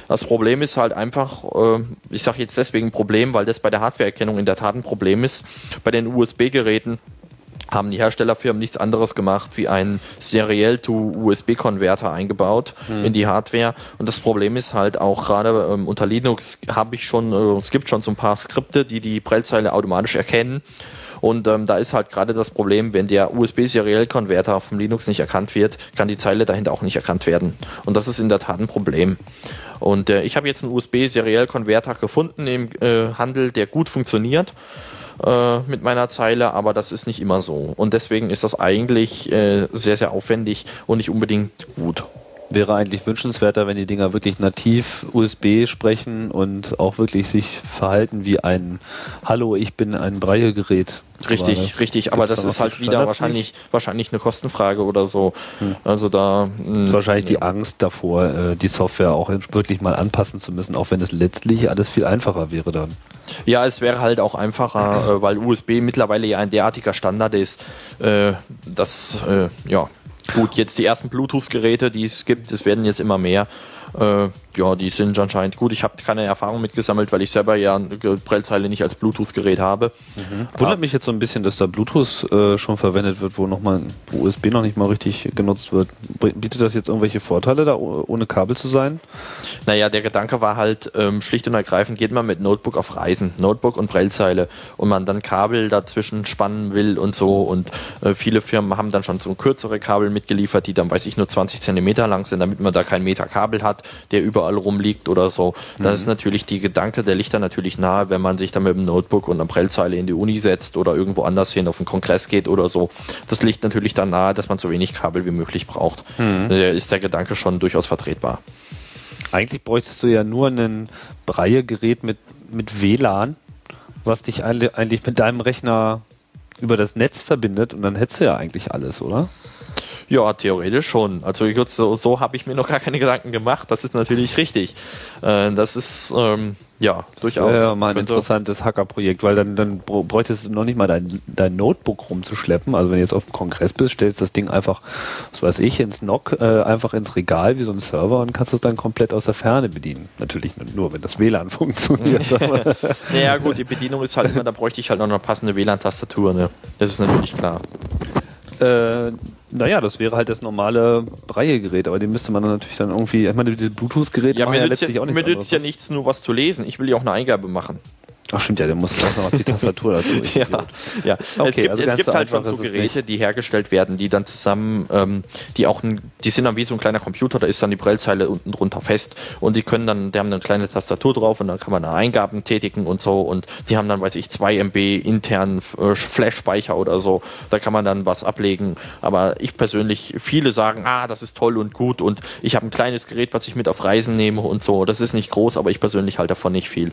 Das Problem ist halt einfach, äh, ich sage jetzt deswegen Problem, weil das bei der Hardwareerkennung in der Tat ein Problem ist. Bei den USB-Geräten haben die Herstellerfirmen nichts anderes gemacht, wie einen Serial-to-USB-Konverter eingebaut Hm. in die Hardware. Und das Problem ist halt auch gerade ähm, unter Linux habe ich schon, äh, es gibt schon so ein paar Skripte, die die Prellzeile automatisch erkennen. Und ähm, da ist halt gerade das Problem, wenn der USB-Serial-Konverter vom Linux nicht erkannt wird, kann die Zeile dahinter auch nicht erkannt werden. Und das ist in der Tat ein Problem. Und äh, ich habe jetzt einen USB-Serial-Konverter gefunden im äh, Handel, der gut funktioniert äh, mit meiner Zeile, aber das ist nicht immer so. Und deswegen ist das eigentlich äh, sehr, sehr aufwendig und nicht unbedingt gut. Wäre eigentlich wünschenswerter, wenn die Dinger wirklich nativ USB sprechen und auch wirklich sich verhalten wie ein Hallo, ich bin ein Breie-Gerät. Richtig, Quasi. richtig, aber das da ist halt wieder wahrscheinlich, wahrscheinlich eine Kostenfrage oder so. Also da. Mh, ist wahrscheinlich die. Angst davor, äh, die Software auch wirklich mal anpassen zu müssen, auch wenn es letztlich alles viel einfacher wäre dann. Ja, es wäre halt auch einfacher, äh, weil USB mittlerweile ja ein derartiger Standard ist, äh, dass, äh, ja, gut, jetzt die ersten Bluetooth-Geräte, die es gibt, es werden jetzt immer mehr. Äh, ja, die sind anscheinend gut. Ich habe keine Erfahrung mitgesammelt, weil ich selber ja eine Prellzeile nicht als Bluetooth-Gerät habe. Wundert mich jetzt so ein bisschen, dass da Bluetooth äh, schon verwendet wird, wo noch mal wo USB noch nicht mal richtig genutzt wird. Bietet das jetzt irgendwelche Vorteile, da oh- ohne Kabel zu sein? Naja, der Gedanke war halt, ähm, schlicht und ergreifend geht man mit Notebook auf Reisen, Notebook und Prellzeile und man dann Kabel dazwischen spannen will und so und äh, viele Firmen haben dann schon so kürzere Kabel mitgeliefert, die dann, weiß ich, nur 20 Zentimeter lang sind, damit man da keinen Meter Kabel hat, der überall rumliegt oder so. Das ist natürlich die Gedanke, der liegt dann natürlich nahe, wenn man sich dann mit dem Notebook und einer Prellzeile in die Uni setzt oder irgendwo anders hin auf einen Kongress geht oder so. Das liegt natürlich dann nahe, dass man so wenig Kabel wie möglich braucht. Da ist der Gedanke schon durchaus vertretbar. Eigentlich bräuchtest du ja nur ein Breie-Gerät mit, mit WLAN, was dich eigentlich mit deinem Rechner über das Netz verbindet und dann hättest du ja eigentlich alles, oder? Ja, theoretisch schon. Also so, so habe ich mir noch gar keine Gedanken gemacht. Das ist natürlich richtig. Äh, das ist ähm, ja durchaus. Ja, mal ein könnte- interessantes Hackerprojekt, weil dann, dann br- bräuchtest du noch nicht mal dein, dein Notebook rumzuschleppen. Also wenn du jetzt auf dem Kongress bist, stellst das Ding einfach, was weiß ich, ins NOC, äh, einfach ins Regal wie so ein Server und kannst es dann komplett aus der Ferne bedienen. Natürlich nur, wenn das WLAN funktioniert. Naja gut, die Bedienung ist halt immer, da bräuchte ich halt noch eine passende WLAN-Tastatur. Ne? Das ist natürlich klar. Äh, naja, das wäre halt das normale Breie-Gerät, aber den müsste man dann natürlich dann irgendwie, ich meine, diese Bluetooth-Geräte Ja, mir ja nützt letztlich ja, auch mir nichts nützt ja anderes. nichts, nur was zu lesen. Ich will ja auch eine Eingabe machen. Ach stimmt ja, der muss auch noch die Tastatur dazu. Ja, ja. Okay, es gibt, also es gibt halt schon so Geräte, die hergestellt werden, die dann zusammen, ähm, die auch, ein, die sind dann wie so ein kleiner Computer, da ist dann die Prellzeile unten drunter fest und die können dann, die haben eine kleine Tastatur drauf und dann kann man da Eingaben tätigen und so und die haben dann, weiß ich, 2 MB internen äh, Flash-Speicher oder so, da kann man dann was ablegen, aber ich persönlich, viele sagen, ah, das ist toll und gut und ich habe ein kleines Gerät, was ich mit auf Reisen nehme und so, das ist nicht groß, aber ich persönlich halte davon nicht viel,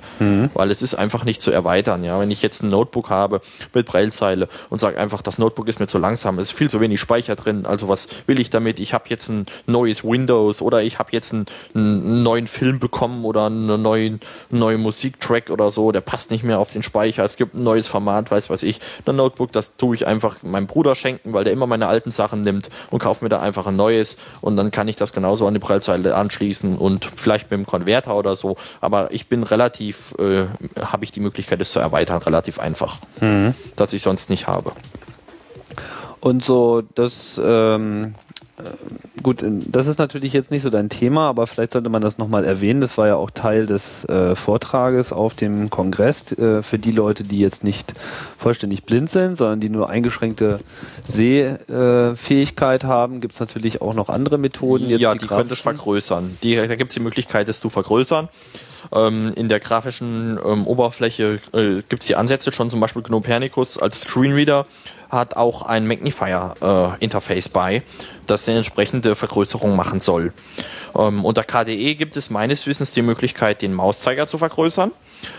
weil es ist einfach nicht zu erweitern, ja, wenn ich jetzt ein Notebook habe mit Braillezeile und sage einfach, das Notebook ist mir zu langsam, es ist viel zu wenig Speicher drin, also was will ich damit? Ich habe jetzt ein neues Windows oder ich habe jetzt einen, einen neuen Film bekommen oder einen neuen, neuen Musiktrack oder so, der passt nicht mehr auf den Speicher, es gibt ein neues Format, weiß was ich. Ein Notebook, das tue ich einfach meinem Bruder schenken, weil der immer meine alten Sachen nimmt und kauft mir da einfach ein neues und dann kann ich das genauso an die Braillezeile anschließen und vielleicht mit dem Konverter oder so, aber ich bin relativ, äh, habe ich die Möglichkeit, das zu erweitern, relativ einfach, dass ich sonst nicht habe. Und so, das, ähm, äh, gut, in- das ist natürlich jetzt nicht so dein Thema, aber vielleicht sollte man das nochmal erwähnen. Das war ja auch Teil des äh, Vortrages auf dem Kongress äh, für die Leute, die jetzt nicht vollständig blind sind, sondern die nur eingeschränkte Sehfähigkeit haben. Gibt es natürlich auch noch andere Methoden. Jetzt ja, die, das grafischen. vergrößern. Die, da gibt es die Möglichkeit, das zu vergrößern. Ähm, in der grafischen ähm, Oberfläche äh, gibt es die Ansätze schon, zum Beispiel Copernicus als Screenreader hat auch ein Magnifier-Interface bei, das eine entsprechende Vergrößerung machen soll. Ähm, unter KDE gibt es meines Wissens die Möglichkeit, den Mauszeiger zu vergrößern.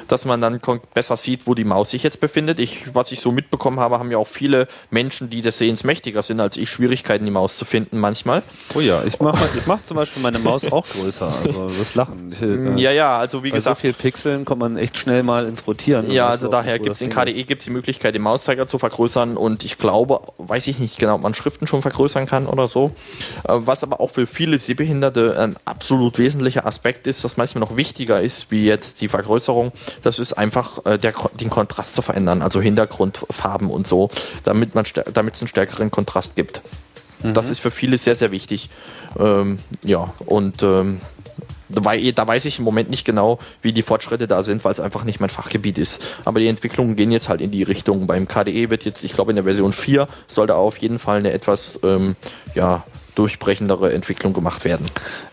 Dass man dann besser sieht, wo die Maus sich jetzt befindet. Ich, was ich so mitbekommen habe, haben ja auch viele Menschen, die des Sehens mächtiger sind als ich, Schwierigkeiten, die Maus zu finden manchmal. Oh ja, ich mache ich mach zum Beispiel meine Maus auch größer. Also das Lachen. Ich, äh, Ja, ja, also wie bei so gesagt, viel Pixeln kommt man echt schnell mal ins Rotieren. Ja, also daher gibt es in KDE gibt's die Möglichkeit, den Mauszeiger zu vergrößern und ich glaube, weiß ich nicht genau, ob man Schriften schon vergrößern kann oder so. Äh, Was aber auch für viele Sehbehinderte ein absolut wesentlicher Aspekt ist, das manchmal noch wichtiger ist, wie jetzt die Vergrößerung, das ist einfach äh, der, den Kontrast zu verändern, also Hintergrundfarben und so, damit man stär- damit es einen stärkeren Kontrast gibt. Das ist für viele sehr, sehr wichtig. Ähm, ja, und ähm, da wei- da weiß ich im Moment nicht genau, wie die Fortschritte da sind, weil es einfach nicht mein Fachgebiet ist. Aber die Entwicklungen gehen jetzt halt in die Richtung. Beim KDE wird jetzt, ich glaube in der Version 4, soll da auf jeden Fall eine etwas ähm, ja, durchbrechendere Entwicklung gemacht werden.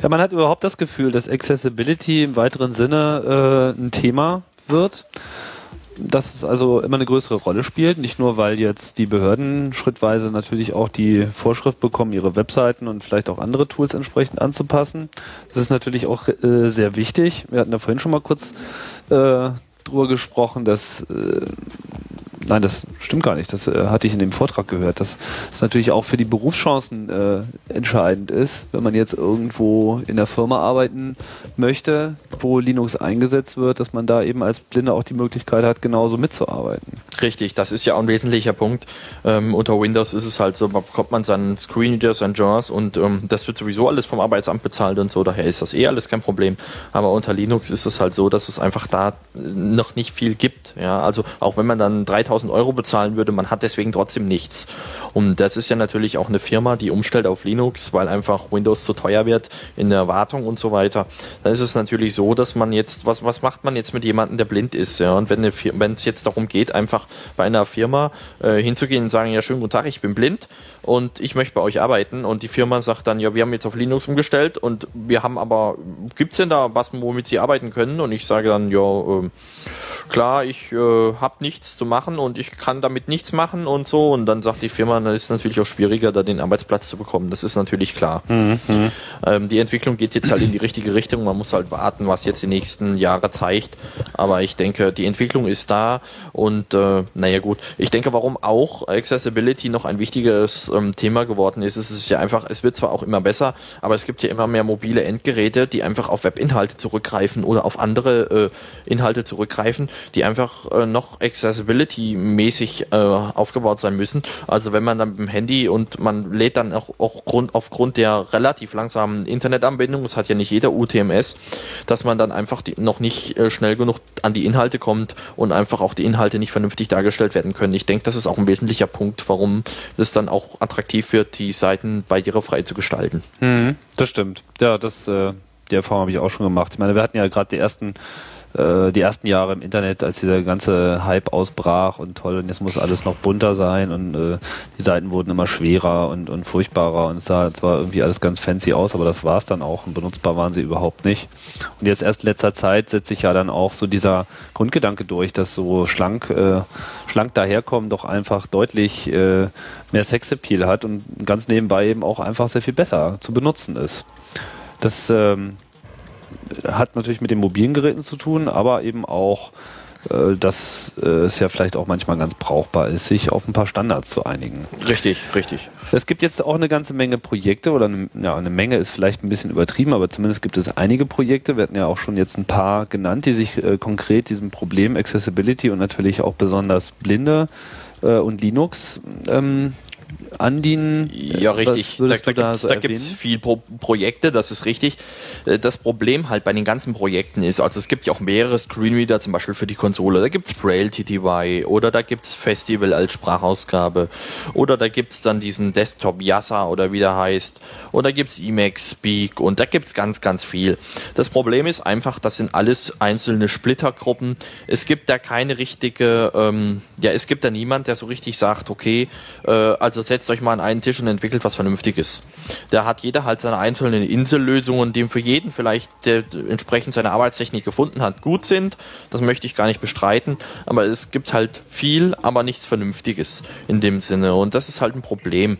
Ja, man hat überhaupt das Gefühl, dass Accessibility im weiteren Sinne äh, ein Thema wird. Dass es also immer eine größere Rolle spielt, nicht nur weil jetzt die Behörden schrittweise natürlich auch die Vorschrift bekommen, ihre Webseiten und vielleicht auch andere Tools entsprechend anzupassen. Das ist natürlich auch äh, sehr wichtig. Wir hatten da vorhin schon mal kurz äh, drüber gesprochen, dass äh, Nein, das stimmt gar nicht. Das äh, hatte ich in dem Vortrag gehört, dass es natürlich auch für die Berufschancen äh, entscheidend ist, wenn man jetzt irgendwo in der Firma arbeiten möchte, wo Linux eingesetzt wird, dass man da eben als Blinder auch die Möglichkeit hat, genauso mitzuarbeiten. Richtig, das ist ja auch ein wesentlicher Punkt. Ähm, unter Windows ist es halt so, man bekommt man seinen Screenreader, seinen JAWS und ähm, das wird sowieso alles vom Arbeitsamt bezahlt und so, daher ist das eh alles kein Problem. Aber unter Linux ist es halt so, dass es einfach da noch nicht viel gibt. Ja, also auch wenn man dann 3000 Euro bezahlen würde, man hat deswegen trotzdem nichts. Und das ist ja natürlich auch eine Firma, die umstellt auf Linux, weil einfach Windows zu teuer wird in der Wartung und so weiter. Dann ist es natürlich so, dass man jetzt, was, was macht man jetzt mit jemandem, der blind ist? Ja, und wenn es jetzt darum geht, einfach bei einer Firma äh, hinzugehen und sagen, ja, schönen guten Tag, ich bin blind und ich möchte bei euch arbeiten und die Firma sagt dann, ja, wir haben jetzt auf Linux umgestellt und wir haben aber, gibt's denn da was, womit sie arbeiten können? Und ich sage dann, ja, ähm, klar, ich äh, habe nichts zu machen und ich kann damit nichts machen und so. Und dann sagt die Firma, dann ist es natürlich auch schwieriger, da den Arbeitsplatz zu bekommen. Das ist natürlich klar. Ähm, die Entwicklung geht jetzt halt in die richtige Richtung. Man muss halt warten, was jetzt die nächsten Jahre zeigt. Aber ich denke, die Entwicklung ist da und äh, naja gut. Ich denke, warum auch Accessibility noch ein wichtiges ähm, Thema geworden ist, es ist ja einfach, es wird zwar auch immer besser, aber es gibt ja immer mehr mobile Endgeräte, die einfach auf Webinhalte zurückgreifen oder auf andere äh, Inhalte zurückgreifen, die einfach äh, noch Accessibility-mäßig äh, aufgebaut sein müssen. Also wenn man dann mit dem Handy und man lädt dann auch, auch Grund, aufgrund der relativ langsamen Internetanbindung, das hat ja nicht jeder UTMS, dass man dann einfach die, noch nicht äh, schnell genug an die Inhalte kommt und einfach auch die Inhalte nicht vernünftig dargestellt werden können. Ich denke, das ist auch ein wesentlicher Punkt, warum es dann auch attraktiv wird, die Seiten barrierefrei zu gestalten. Das stimmt. Ja, das, äh, die Erfahrung habe ich auch schon gemacht. Ich meine, wir hatten ja gerade die ersten äh, die ersten Jahre im Internet, als dieser ganze Hype ausbrach und toll, und jetzt muss alles noch bunter sein und äh, die Seiten wurden immer schwerer und, und furchtbarer und es sah zwar irgendwie alles ganz fancy aus, aber das war es dann auch und benutzbar waren sie überhaupt nicht. Und jetzt erst in letzter Zeit setzt sich ja dann auch so dieser Grundgedanke durch, dass so schlank, äh, schlank daherkommen doch einfach deutlich äh, mehr Sexappeal hat und ganz nebenbei eben auch einfach sehr viel besser zu benutzen ist. Das ähm, hat natürlich mit den mobilen Geräten zu tun, aber eben auch, äh, dass äh, es ja vielleicht auch manchmal ganz brauchbar ist, sich auf ein paar Standards zu einigen. Richtig, richtig. Es gibt jetzt auch eine ganze Menge Projekte oder eine, ja, eine Menge ist vielleicht ein bisschen übertrieben, aber zumindest gibt es einige Projekte. Wir hatten ja auch schon jetzt ein paar genannt, die sich äh, konkret diesem Problem Accessibility und natürlich auch besonders Blinde äh, und Linux ähm, andienen. Ja, Was richtig. Da, da, da da gibt's erwähnen? viel Pro Projekte, das ist richtig. Äh, Das Problem halt bei den ganzen Projekten ist, also es gibt ja auch mehrere Screenreader, zum Beispiel für die Konsole. Da gibt's Braille TTY oder da gibt's Festival als Sprachausgabe oder da gibt's dann diesen Desktop Yasa oder wie der heißt oder gibt's Emacs Speak und da gibt's ganz, ganz viel. Das Problem ist einfach, das sind alles einzelne Splittergruppen. Es gibt da keine richtige, ähm, ja, es gibt da niemand, der so richtig sagt, okay, äh, also setzt euch mal an einen Tisch und entwickelt was Vernünftiges. Da hat jeder halt seine einzelnen Insellösungen, die für jeden vielleicht, der entsprechend seine Arbeitstechnik gefunden hat, gut sind. Das möchte ich gar nicht bestreiten. Aber es gibt halt viel, aber nichts Vernünftiges in dem Sinne. Und das ist halt ein Problem.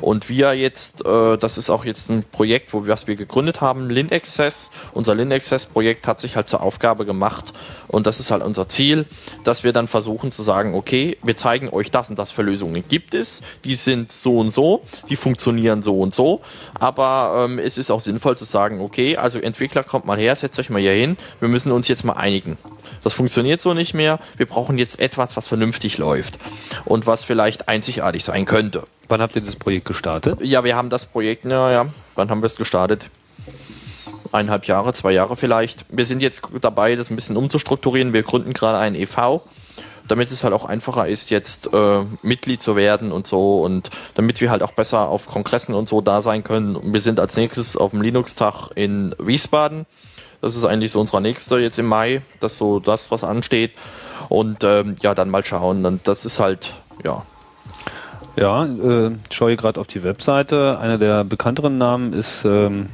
Und wir jetzt, äh, das ist auch jetzt ein Projekt, wo wir, was wir gegründet haben, LinAccess. Unser LinAccess-Projekt hat sich halt zur Aufgabe gemacht, Und das ist halt unser Ziel, dass wir dann versuchen zu sagen, okay, wir zeigen euch das und das für Lösungen gibt es, die sind so und so, die funktionieren so und so, aber ähm, es ist auch sinnvoll zu sagen, okay, also Entwickler kommt mal her, setzt euch mal hier hin, wir müssen uns jetzt mal einigen. Das funktioniert so nicht mehr, wir brauchen jetzt etwas, was vernünftig läuft und was vielleicht einzigartig sein könnte. Wann habt ihr das Projekt gestartet? Ja, wir haben das Projekt, naja, wann haben wir es gestartet? Eineinhalb Jahre, zwei Jahre vielleicht. Wir sind jetzt dabei, das ein bisschen umzustrukturieren. Wir gründen gerade einen EV, damit es halt auch einfacher ist, jetzt äh, Mitglied zu werden und so und damit wir halt auch besser auf Kongressen und so da sein können. Und wir sind als nächstes auf dem Linux-Tag in Wiesbaden. Das ist eigentlich so unser nächster jetzt im Mai. Das ist so das, was ansteht. Und ähm, ja, dann mal schauen. Und das ist halt, ja, Ja, äh, ich schaue gerade auf die Webseite. Einer der bekannteren Namen ist ähm,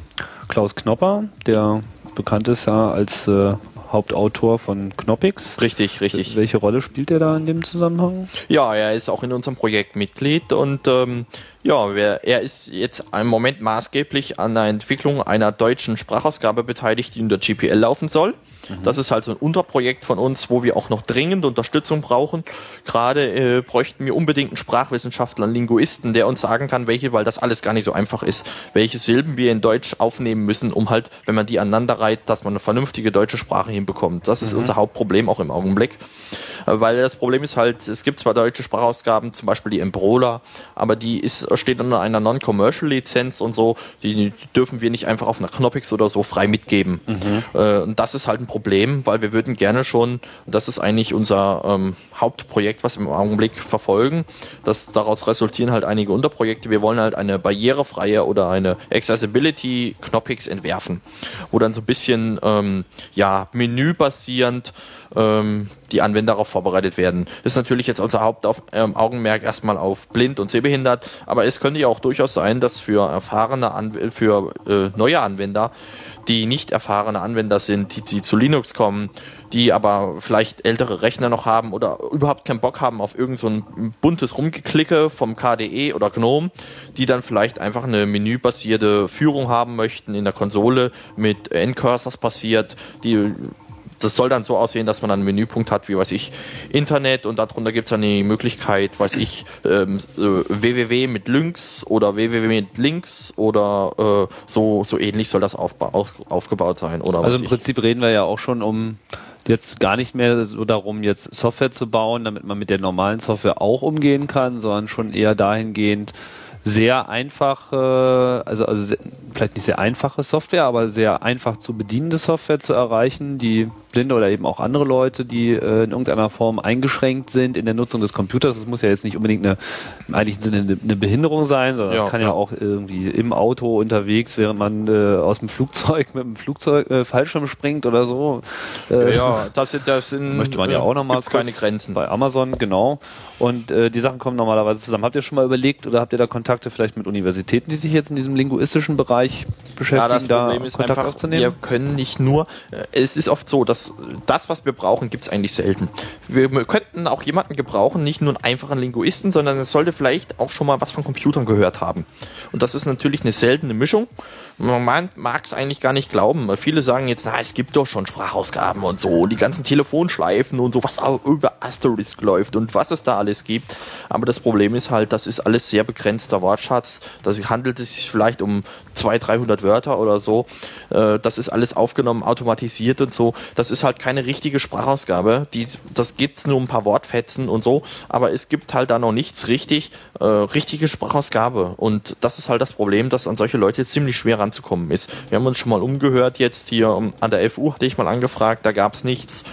Klaus Knopper, der bekannt ist ja als äh, Hauptautor von Knoppix. richtig, richtig. Welche Rolle spielt er da in dem Zusammenhang? Ja, er ist auch in unserem Projekt Mitglied und ähm, ja, wer, er ist jetzt im Moment maßgeblich an der Entwicklung einer deutschen Sprachausgabe beteiligt, die unter GPL laufen soll. Das ist halt so ein Unterprojekt von uns, wo wir auch noch dringend Unterstützung brauchen. Gerade äh, bräuchten wir unbedingt einen Sprachwissenschaftler, einen Linguisten, der uns sagen kann, welche, weil das alles gar nicht so einfach ist, welche Silben wir in Deutsch aufnehmen müssen, um halt, wenn man die aneinander reiht, dass man eine vernünftige deutsche Sprache hinbekommt. Das ist unser Hauptproblem auch im Augenblick. Äh, Weil das Problem ist halt, es gibt zwar deutsche Sprachausgaben, zum Beispiel die Embrola, aber die ist, steht unter einer Non-Commercial-Lizenz und so, die, dürfen wir nicht einfach auf einer Knoppix oder so frei mitgeben. Äh, und das ist halt ein Problem, weil wir würden gerne schon, und das ist eigentlich unser ähm, Hauptprojekt, was wir im Augenblick verfolgen, dass daraus resultieren halt einige Unterprojekte. Wir wollen halt eine barrierefreie oder eine Accessibility Knoppix entwerfen, wo dann so ein bisschen ähm, ja menübasierend ähm, die Anwender darauf vorbereitet werden. Das ist natürlich jetzt unser Hauptaugenmerk erstmal auf blind und sehbehindert, aber es könnte ja auch durchaus sein, dass für erfahrene Anw für äh, neue Anwender, die nicht erfahrene Anwender sind, die, die zu Linux kommen, die aber vielleicht ältere Rechner noch haben oder überhaupt keinen Bock haben auf irgend so ein buntes Rumgeklicke vom KDE oder GNOME, die dann vielleicht einfach eine menübasierte Führung haben möchten in der Konsole mit Endcursors passiert, die das soll dann so aussehen, dass man dann einen Menüpunkt hat, wie weiß ich, Internet und darunter gibt es dann die Möglichkeit, weiß ich, ähm, äh, www mit Links oder www mit Links oder äh, so, so ähnlich soll das aufba auf, aufgebaut sein. Oder Also im ich. Prinzip reden wir ja auch schon um jetzt gar nicht mehr so darum, jetzt Software zu bauen, damit man mit der normalen Software auch umgehen kann, sondern schon eher dahingehend sehr einfach, äh, also, also sehr, vielleicht nicht sehr einfache Software, aber sehr einfach zu bedienende Software zu erreichen, die Blinde oder eben auch andere Leute, die äh, in irgendeiner Form eingeschränkt sind in der Nutzung des Computers. Das muss ja jetzt nicht unbedingt eine, im eigentlichen Sinne eine, eine Behinderung sein, sondern Ja, das kann ja, ja. auch irgendwie im Auto unterwegs, während man äh, aus dem Flugzeug mit dem Flugzeug äh, Fallschirm springt oder so. Äh, ja, das sind, das sind Möchte man ja auch nochmal keine Grenzen. bei Amazon, genau. Und äh, die Sachen kommen normalerweise zusammen. Habt ihr schon mal überlegt oder habt ihr da Kontakte vielleicht mit Universitäten, die sich jetzt in diesem linguistischen Bereich beschäftigen, Ja, das da Problem ist Kontakt einfach, aufzunehmen? wir können nicht nur, äh, es ist oft so, dass das, was wir brauchen, gibt es eigentlich selten. Wir könnten auch jemanden gebrauchen, nicht nur einen einfachen Linguisten, sondern es sollte vielleicht auch schon mal was von Computern gehört haben. Und das ist natürlich eine seltene Mischung. Man mag es eigentlich gar nicht glauben. Viele sagen jetzt, na, es gibt doch schon Sprachausgaben und so, und die ganzen Telefonschleifen und so, was auch über Asterisk läuft und was es da alles gibt. Aber das Problem ist halt, das ist alles sehr begrenzter Wortschatz. Das handelt es sich vielleicht um 200, 300 Wörter oder so. Äh, Das ist alles aufgenommen, automatisiert und so. Das ist halt keine richtige Sprachausgabe. Die, das gibt's nur ein paar Wortfetzen und so. Aber es gibt halt da noch nichts richtig, äh, richtige Sprachausgabe. Und das ist halt das Problem, dass an solche Leute ziemlich schwer ranzukommen ist. Wir haben uns schon mal umgehört jetzt hier um, an der FU, hatte ich mal angefragt, da gab's nichts.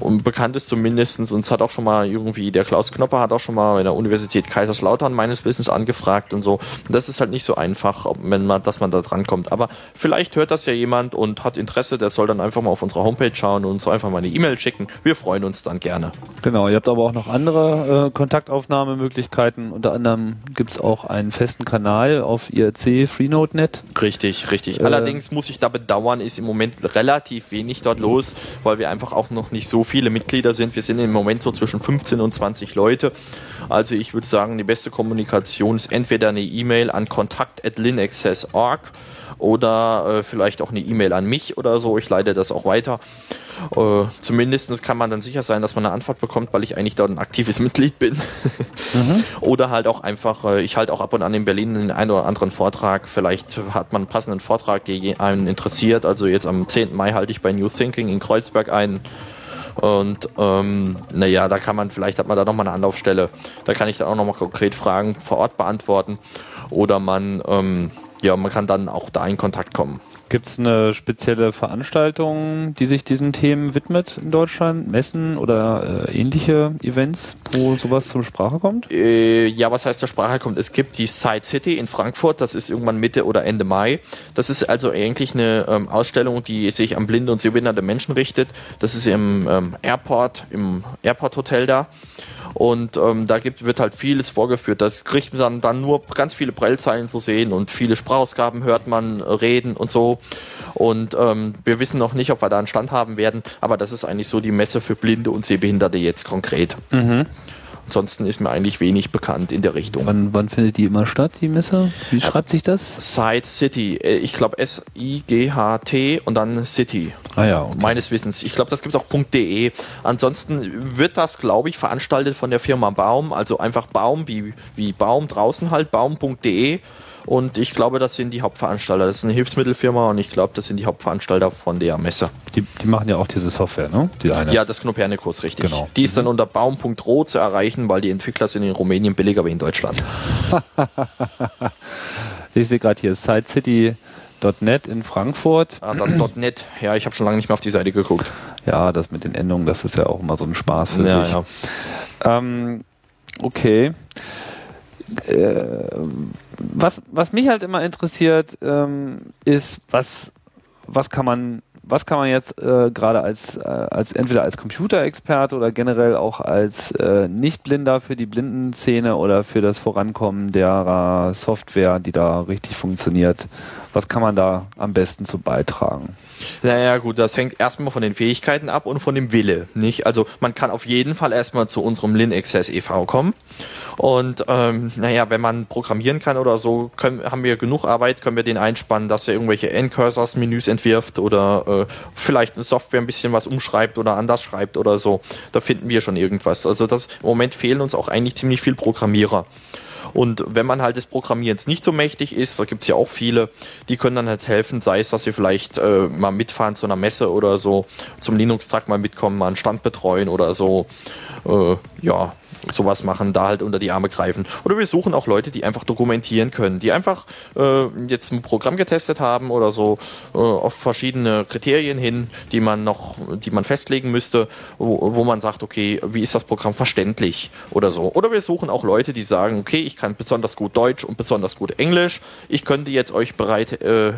Und bekannt ist zumindest, und es hat auch schon mal irgendwie, der Klaus Knopper hat auch schon mal in der Universität Kaiserslautern meines Wissens angefragt und so. Das ist halt nicht so einfach, wenn man, dass man da dran kommt. Aber vielleicht hört das ja jemand und hat Interesse, der soll dann einfach mal auf unserer Homepage schauen und uns einfach mal eine E-Mail schicken. Wir freuen uns dann gerne. Genau, ihr habt aber auch noch andere äh, Kontaktaufnahmemöglichkeiten. Unter anderem gibt's auch einen festen Kanal auf IRC Freenode.net. Richtig, richtig. Äh, Allerdings muss ich da bedauern, ist im Moment relativ wenig dort los, weil wir einfach auch noch nicht so viele Mitglieder sind. Wir sind im Moment so zwischen 15 und 20 Leute. Also ich würde sagen, die beste Kommunikation ist entweder eine E-Mail an kontakt.linaccess.org oder äh, vielleicht auch eine E-Mail an mich oder so. Ich leite das auch weiter. Äh, zumindest kann man dann sicher sein, dass man eine Antwort bekommt, weil ich eigentlich dort ein aktives Mitglied bin. mhm. Oder halt auch einfach, äh, ich halte auch ab und an in Berlin den einen oder anderen Vortrag. Vielleicht hat man einen passenden Vortrag, der einen interessiert. Also jetzt am 10. Mai halte ich bei New Thinking in Kreuzberg ein. Und ähm, naja, da kann man, vielleicht hat man da nochmal eine Anlaufstelle. Da kann ich dann auch nochmal konkret Fragen vor Ort beantworten. Oder man, ähm, ja, man kann dann auch da in Kontakt kommen. Gibt es eine spezielle Veranstaltung, die sich diesen Themen widmet in Deutschland? Messen oder äh, ähnliche Events, wo sowas zur Sprache kommt? Äh, ja, was heißt zur Sprache kommt? Es gibt die Side City in Frankfurt, das ist irgendwann Mitte oder Ende Mai. Das ist also eigentlich eine ähm, Ausstellung, die sich an blinde und sehbehinderte Menschen richtet. Das ist im ähm, Airport, im Airport Hotel da. Und ähm, da gibt, wird halt vieles vorgeführt. Das kriegt man dann, dann nur ganz viele Prellzeilen zu sehen und viele Sprachausgaben hört man äh, reden und so. Und ähm, wir wissen noch nicht, ob wir da einen Stand haben werden, aber das ist eigentlich so die Messe für Blinde und Sehbehinderte jetzt konkret. Mhm. Ansonsten ist mir eigentlich wenig bekannt in der Richtung. Wann, wann findet die immer statt, die Messe? Wie schreibt sich das? Side City. Äh, ich glaube S-I-G-H-T und dann City. Ah ja. Okay. Meines Wissens. Ich glaube, das gibt es auch .de. Ansonsten wird das, glaube ich, veranstaltet von der Firma Baum. Also einfach Baum wie, wie Baum draußen halt, baum.de. Und ich glaube, das sind die Hauptveranstalter. Das ist eine Hilfsmittelfirma und ich glaube, das sind die Hauptveranstalter von der Messe. Die, die machen ja auch diese Software, ne? Die eine. Ja, das Knopernikus, richtig. Genau. Die ist dann mhm. unter baum.ro zu erreichen, weil die Entwickler sind in Rumänien billiger wie in Deutschland. ich sehe gerade hier SiteCity.net in Frankfurt. Ah, dann .net. Ja, ich habe schon lange nicht mehr auf die Seite geguckt. Ja, das mit den Endungen, das ist ja auch immer so ein Spaß für ja, sich. Ja. Ähm, okay. Äh, was, was mich halt immer interessiert, ähm, ist, was, was kann man was kann man jetzt äh, gerade als, äh, als entweder als Computerexperte oder generell auch als äh, Nichtblinder für die Blindenszene oder für das Vorankommen der Software, die da richtig funktioniert, was kann man da am besten zu beitragen? Naja, gut, das hängt erstmal von den Fähigkeiten ab und von dem Wille, nicht? Also man kann auf jeden Fall erstmal zu unserem LinAccess e.V. kommen und ähm, naja, wenn man programmieren kann oder so, können, haben wir genug Arbeit, können wir den einspannen, dass er irgendwelche Endcursors, Menüs entwirft oder äh, vielleicht eine Software ein bisschen was umschreibt oder anders schreibt oder so. Da finden wir schon irgendwas. Also das, im Moment fehlen uns auch eigentlich ziemlich viel Programmierer. Und wenn man halt des Programmierens nicht so mächtig ist, da gibt es ja auch viele, die können dann halt helfen, sei es, dass sie vielleicht äh, mal mitfahren zu einer Messe oder so, zum Linux-Tag mal mitkommen, mal einen Stand betreuen oder so. Äh, ja, sowas machen, da halt unter die Arme greifen. Oder wir suchen auch Leute, die einfach dokumentieren können, die einfach äh, jetzt ein Programm getestet haben oder so äh, auf verschiedene Kriterien hin, die man noch, die man festlegen müsste, wo, wo man sagt, okay, wie ist das Programm verständlich oder so. Oder wir suchen auch Leute, die sagen, okay, ich kann besonders gut Deutsch und besonders gut Englisch. Ich könnte jetzt euch bereit äh,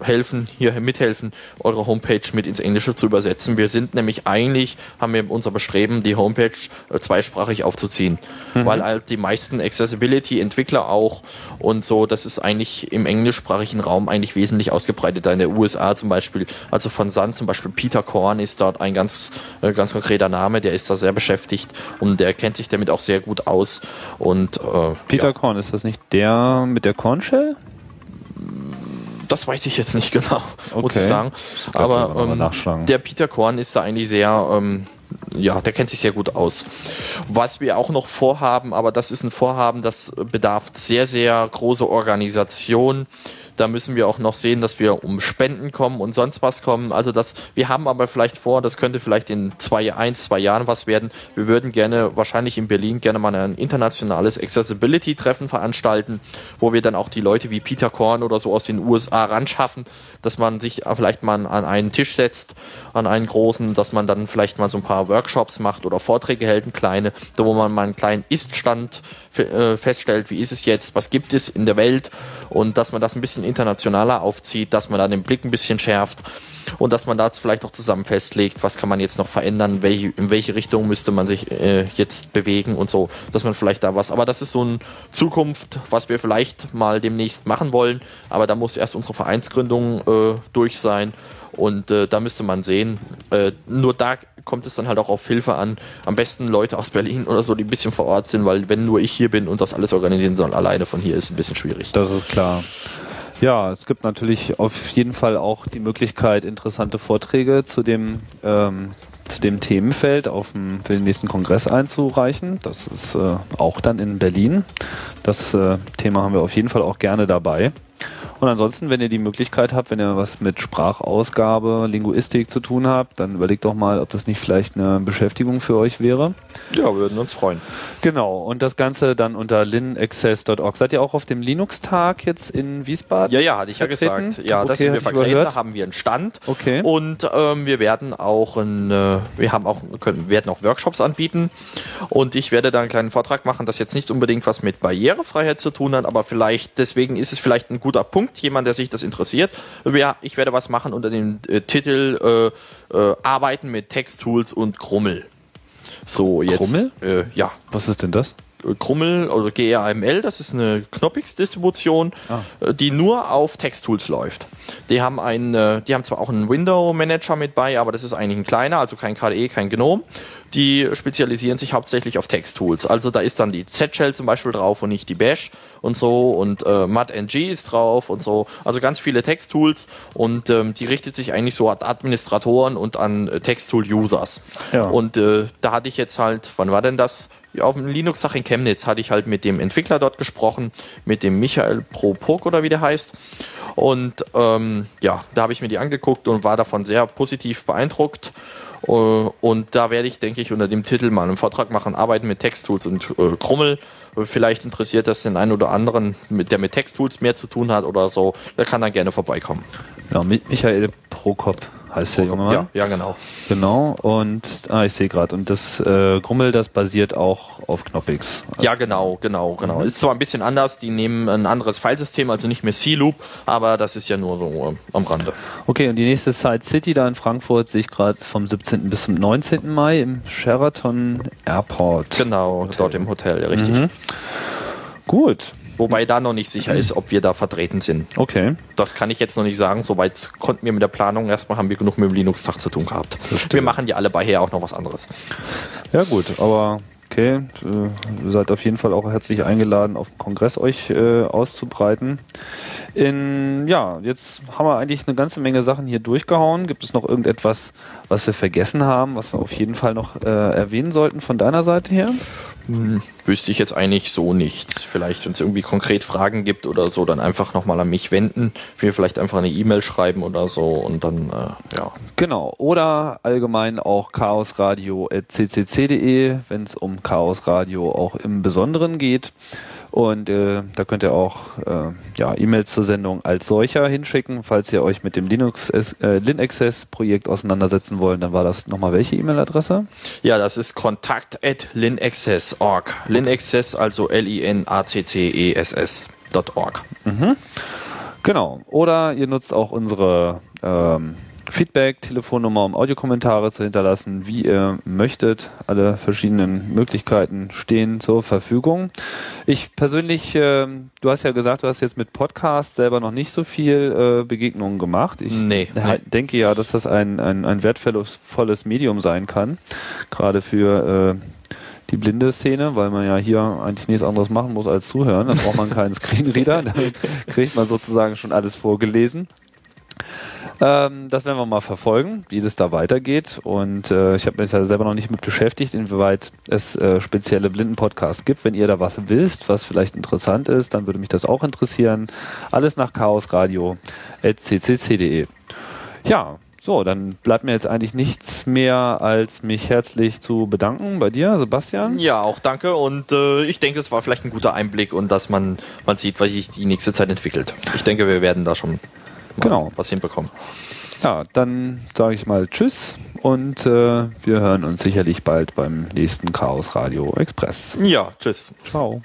helfen, hier mithelfen, eure Homepage mit ins Englische zu übersetzen. Wir sind nämlich eigentlich, haben wir unser Bestreben, die Homepage äh, zweisprachig aufzuziehen, mhm. weil halt die meisten Accessibility-Entwickler auch und so, das ist eigentlich im englischsprachigen Raum eigentlich wesentlich ausgebreiteter. In der USA zum Beispiel, also von Sun zum Beispiel Peter Korn ist dort ein ganz, äh, ganz konkreter Name, der ist da sehr beschäftigt und der kennt sich damit auch sehr gut aus. Und äh, Peter ja. Korn, ist das nicht der mit der Kornshell? das weiß ich jetzt nicht genau, okay. muss ich sagen. Aber ähm, der Peter Korn ist da eigentlich sehr, ähm, ja, der kennt sich sehr gut aus. Was wir auch noch vorhaben, aber das ist ein Vorhaben, das bedarf sehr, sehr große Organisation da müssen wir auch noch sehen, dass wir um Spenden kommen und sonst was kommen. Also das, wir haben aber vielleicht vor, das könnte vielleicht in zwei, eins, zwei Jahren was werden. Wir würden gerne, wahrscheinlich in Berlin, gerne mal ein internationales Accessibility-Treffen veranstalten, wo wir dann auch die Leute wie Peter Korn oder so aus den USA ran schaffen, dass man sich vielleicht mal an einen Tisch setzt, an einen großen, dass man dann vielleicht mal so ein paar Workshops macht oder Vorträge hält, kleine, da wo man mal einen kleinen Ist-Stand äh, feststellt, wie ist es jetzt, was gibt es in der Welt und dass man das ein bisschen internationaler aufzieht, dass man da den Blick ein bisschen schärft und dass man da vielleicht auch zusammen festlegt, was kann man jetzt noch verändern, welche, in welche Richtung müsste man sich äh, jetzt bewegen und so, dass man vielleicht da was, aber das ist so eine Zukunft, was wir vielleicht mal demnächst machen wollen, aber da muss erst unsere Vereinsgründung äh, durch sein und äh, da müsste man sehen, äh, nur da kommt es dann halt auch auf Hilfe an. Am besten Leute aus Berlin oder so, die ein bisschen vor Ort sind, weil wenn nur ich hier bin und das alles organisieren soll, alleine von hier ist ein bisschen schwierig. Das ist klar. Ja, es gibt natürlich auf jeden Fall auch die Möglichkeit, interessante Vorträge zu dem, ähm, zu dem Themenfeld auf dem, für den nächsten Kongress einzureichen. Das ist äh, auch dann in Berlin. Das äh, Thema haben wir auf jeden Fall auch gerne dabei. Und ansonsten, wenn ihr die Möglichkeit habt, wenn ihr was mit Sprachausgabe, Linguistik zu tun habt, dann überlegt doch mal, ob das nicht vielleicht eine Beschäftigung für euch wäre. Ja, wir würden uns freuen. Genau, und das Ganze dann unter linaccess.org. Seid ihr auch auf dem Linux-Tag jetzt in Wiesbaden? Ja, ja, hatte ich ja vertreten? gesagt. Ja, das Okay, sind wir vertreten, da haben wir einen Stand. Okay. Und ähm, wir werden auch ein, äh, wir haben auch, können, werden auch Workshops anbieten. Und ich werde da einen kleinen Vortrag machen, das jetzt nicht unbedingt was mit Barrierefreiheit zu tun hat, aber vielleicht, deswegen ist es vielleicht ein guter Punkt, jemand, der sich das interessiert. Ja, ich werde was machen unter dem äh, Titel äh, äh, Arbeiten mit Texttools und Krummel. So, jetzt. Krummel? Äh, ja. Was ist denn das? Krummel oder GRML, das ist eine Knoppix-Distribution, Ah. äh, die nur auf Texttools läuft. Die haben einen, äh, die haben zwar auch einen Window-Manager mit bei, aber das ist eigentlich ein kleiner, also kein KDE, kein GNOME. Die spezialisieren sich hauptsächlich auf Texttools. Also da ist dann die Z-Shell zum Beispiel drauf und nicht die Bash und so und äh, MudNG ist drauf und so. Also ganz viele Texttools und ähm, die richtet sich eigentlich so an Administratoren und an äh, Texttool-Users. Ja. Und äh, da hatte ich jetzt halt, wann war denn das? Auf dem Linux-Tag in Chemnitz hatte ich halt mit dem Entwickler dort gesprochen, mit dem Michael Propok oder wie der heißt. Und ähm, ja, da habe ich mir die angeguckt und war davon sehr positiv beeindruckt. Äh, Und da werde ich, denke ich, unter dem Titel mal einen Vortrag machen, Arbeiten mit Texttools und äh, Krummel. Vielleicht interessiert das den einen oder anderen, mit, der mit Texttools mehr zu tun hat oder so. Der kann dann gerne vorbeikommen. Ja, Mi- Michael Prokop heißt der junge Mann. Ja, ja, genau. Genau, und ah, ich sehe gerade, und das äh, Grummel, das basiert auch auf Knoppix. Ja, genau, genau, genau. Ist zwar ein bisschen anders, die nehmen ein anderes Filesystem, also nicht mehr C-Loop, aber das ist ja nur so ähm, am Rande. Okay, und die nächste Site City da in Frankfurt sehe ich gerade vom 17. bis zum 19. Mai im Sheraton Airport. Genau, dort im Hotel, ja, richtig. Mhm. Gut, Wobei da noch nicht sicher ist, ob wir da vertreten sind. okay. Das kann ich jetzt noch nicht sagen. Soweit konnten wir mit der Planung erstmal haben wir genug mit dem Linux-Tag zu tun gehabt. Wir machen ja alle bei auch noch was anderes. Ja gut, aber okay, äh, ihr seid auf jeden Fall auch herzlich eingeladen, auf dem Kongress euch äh, auszubreiten. In, ja, jetzt haben wir eigentlich eine ganze Menge Sachen hier durchgehauen. Gibt es noch irgendetwas, was wir vergessen haben, was wir auf jeden Fall noch äh, erwähnen sollten von deiner Seite her? Hm, wüsste ich jetzt eigentlich so nichts. Vielleicht, wenn es irgendwie konkret Fragen gibt oder so, dann einfach nochmal an mich wenden. Wir vielleicht einfach eine E-Mail schreiben oder so und dann, äh, ja. Genau. Oder allgemein auch chaosradio.ccc.de, wenn es um Chaos Radio auch im Besonderen geht. Und äh, da könnt ihr auch äh, ja, E-Mails zur Sendung als solcher hinschicken. Falls ihr euch mit dem Linux äh, LinAccess-Projekt auseinandersetzen wollt, dann war das nochmal welche E-Mail-Adresse? Ja, das ist kontakt at linaccess.org. Linaccess, also L-I-N-A-C-C-E-S-S. .org. Genau. Oder ihr nutzt auch unsere ähm, Feedback-Telefonnummer, um Audiokommentare zu hinterlassen, wie ihr möchtet. Alle verschiedenen Möglichkeiten stehen zur Verfügung. Ich persönlich, ähm, du hast ja gesagt, du hast jetzt mit Podcast selber noch nicht so viel äh, Begegnungen gemacht. Ich Nee, nee. denke ja, dass das ein, ein, ein wertvolles volles Medium sein kann, gerade für äh, die blinde Szene, weil man ja hier eigentlich nichts anderes machen muss als zuhören. Da braucht man keinen Screenreader, da kriegt man sozusagen schon alles vorgelesen. Ähm, das werden wir mal verfolgen, wie das da weitergeht. Und äh, ich habe mich da selber noch nicht mit beschäftigt, inwieweit es äh, spezielle Blindenpodcasts gibt. Wenn ihr da was wisst, was vielleicht interessant ist, dann würde mich das auch interessieren. Alles nach chaosradio.ccc.de. Ja, so, dann bleibt mir jetzt eigentlich nichts mehr, als mich herzlich zu bedanken bei dir, Sebastian. Ja, auch danke und äh, ich denke, es war vielleicht ein guter Einblick und dass man, man sieht, was sich die nächste Zeit entwickelt. Ich denke, wir werden da schon Genau. was hinbekommen. Ja, dann sage ich mal Tschüss und äh, wir hören uns sicherlich bald beim nächsten Chaos Radio Express. Ja, tschüss. Ciao.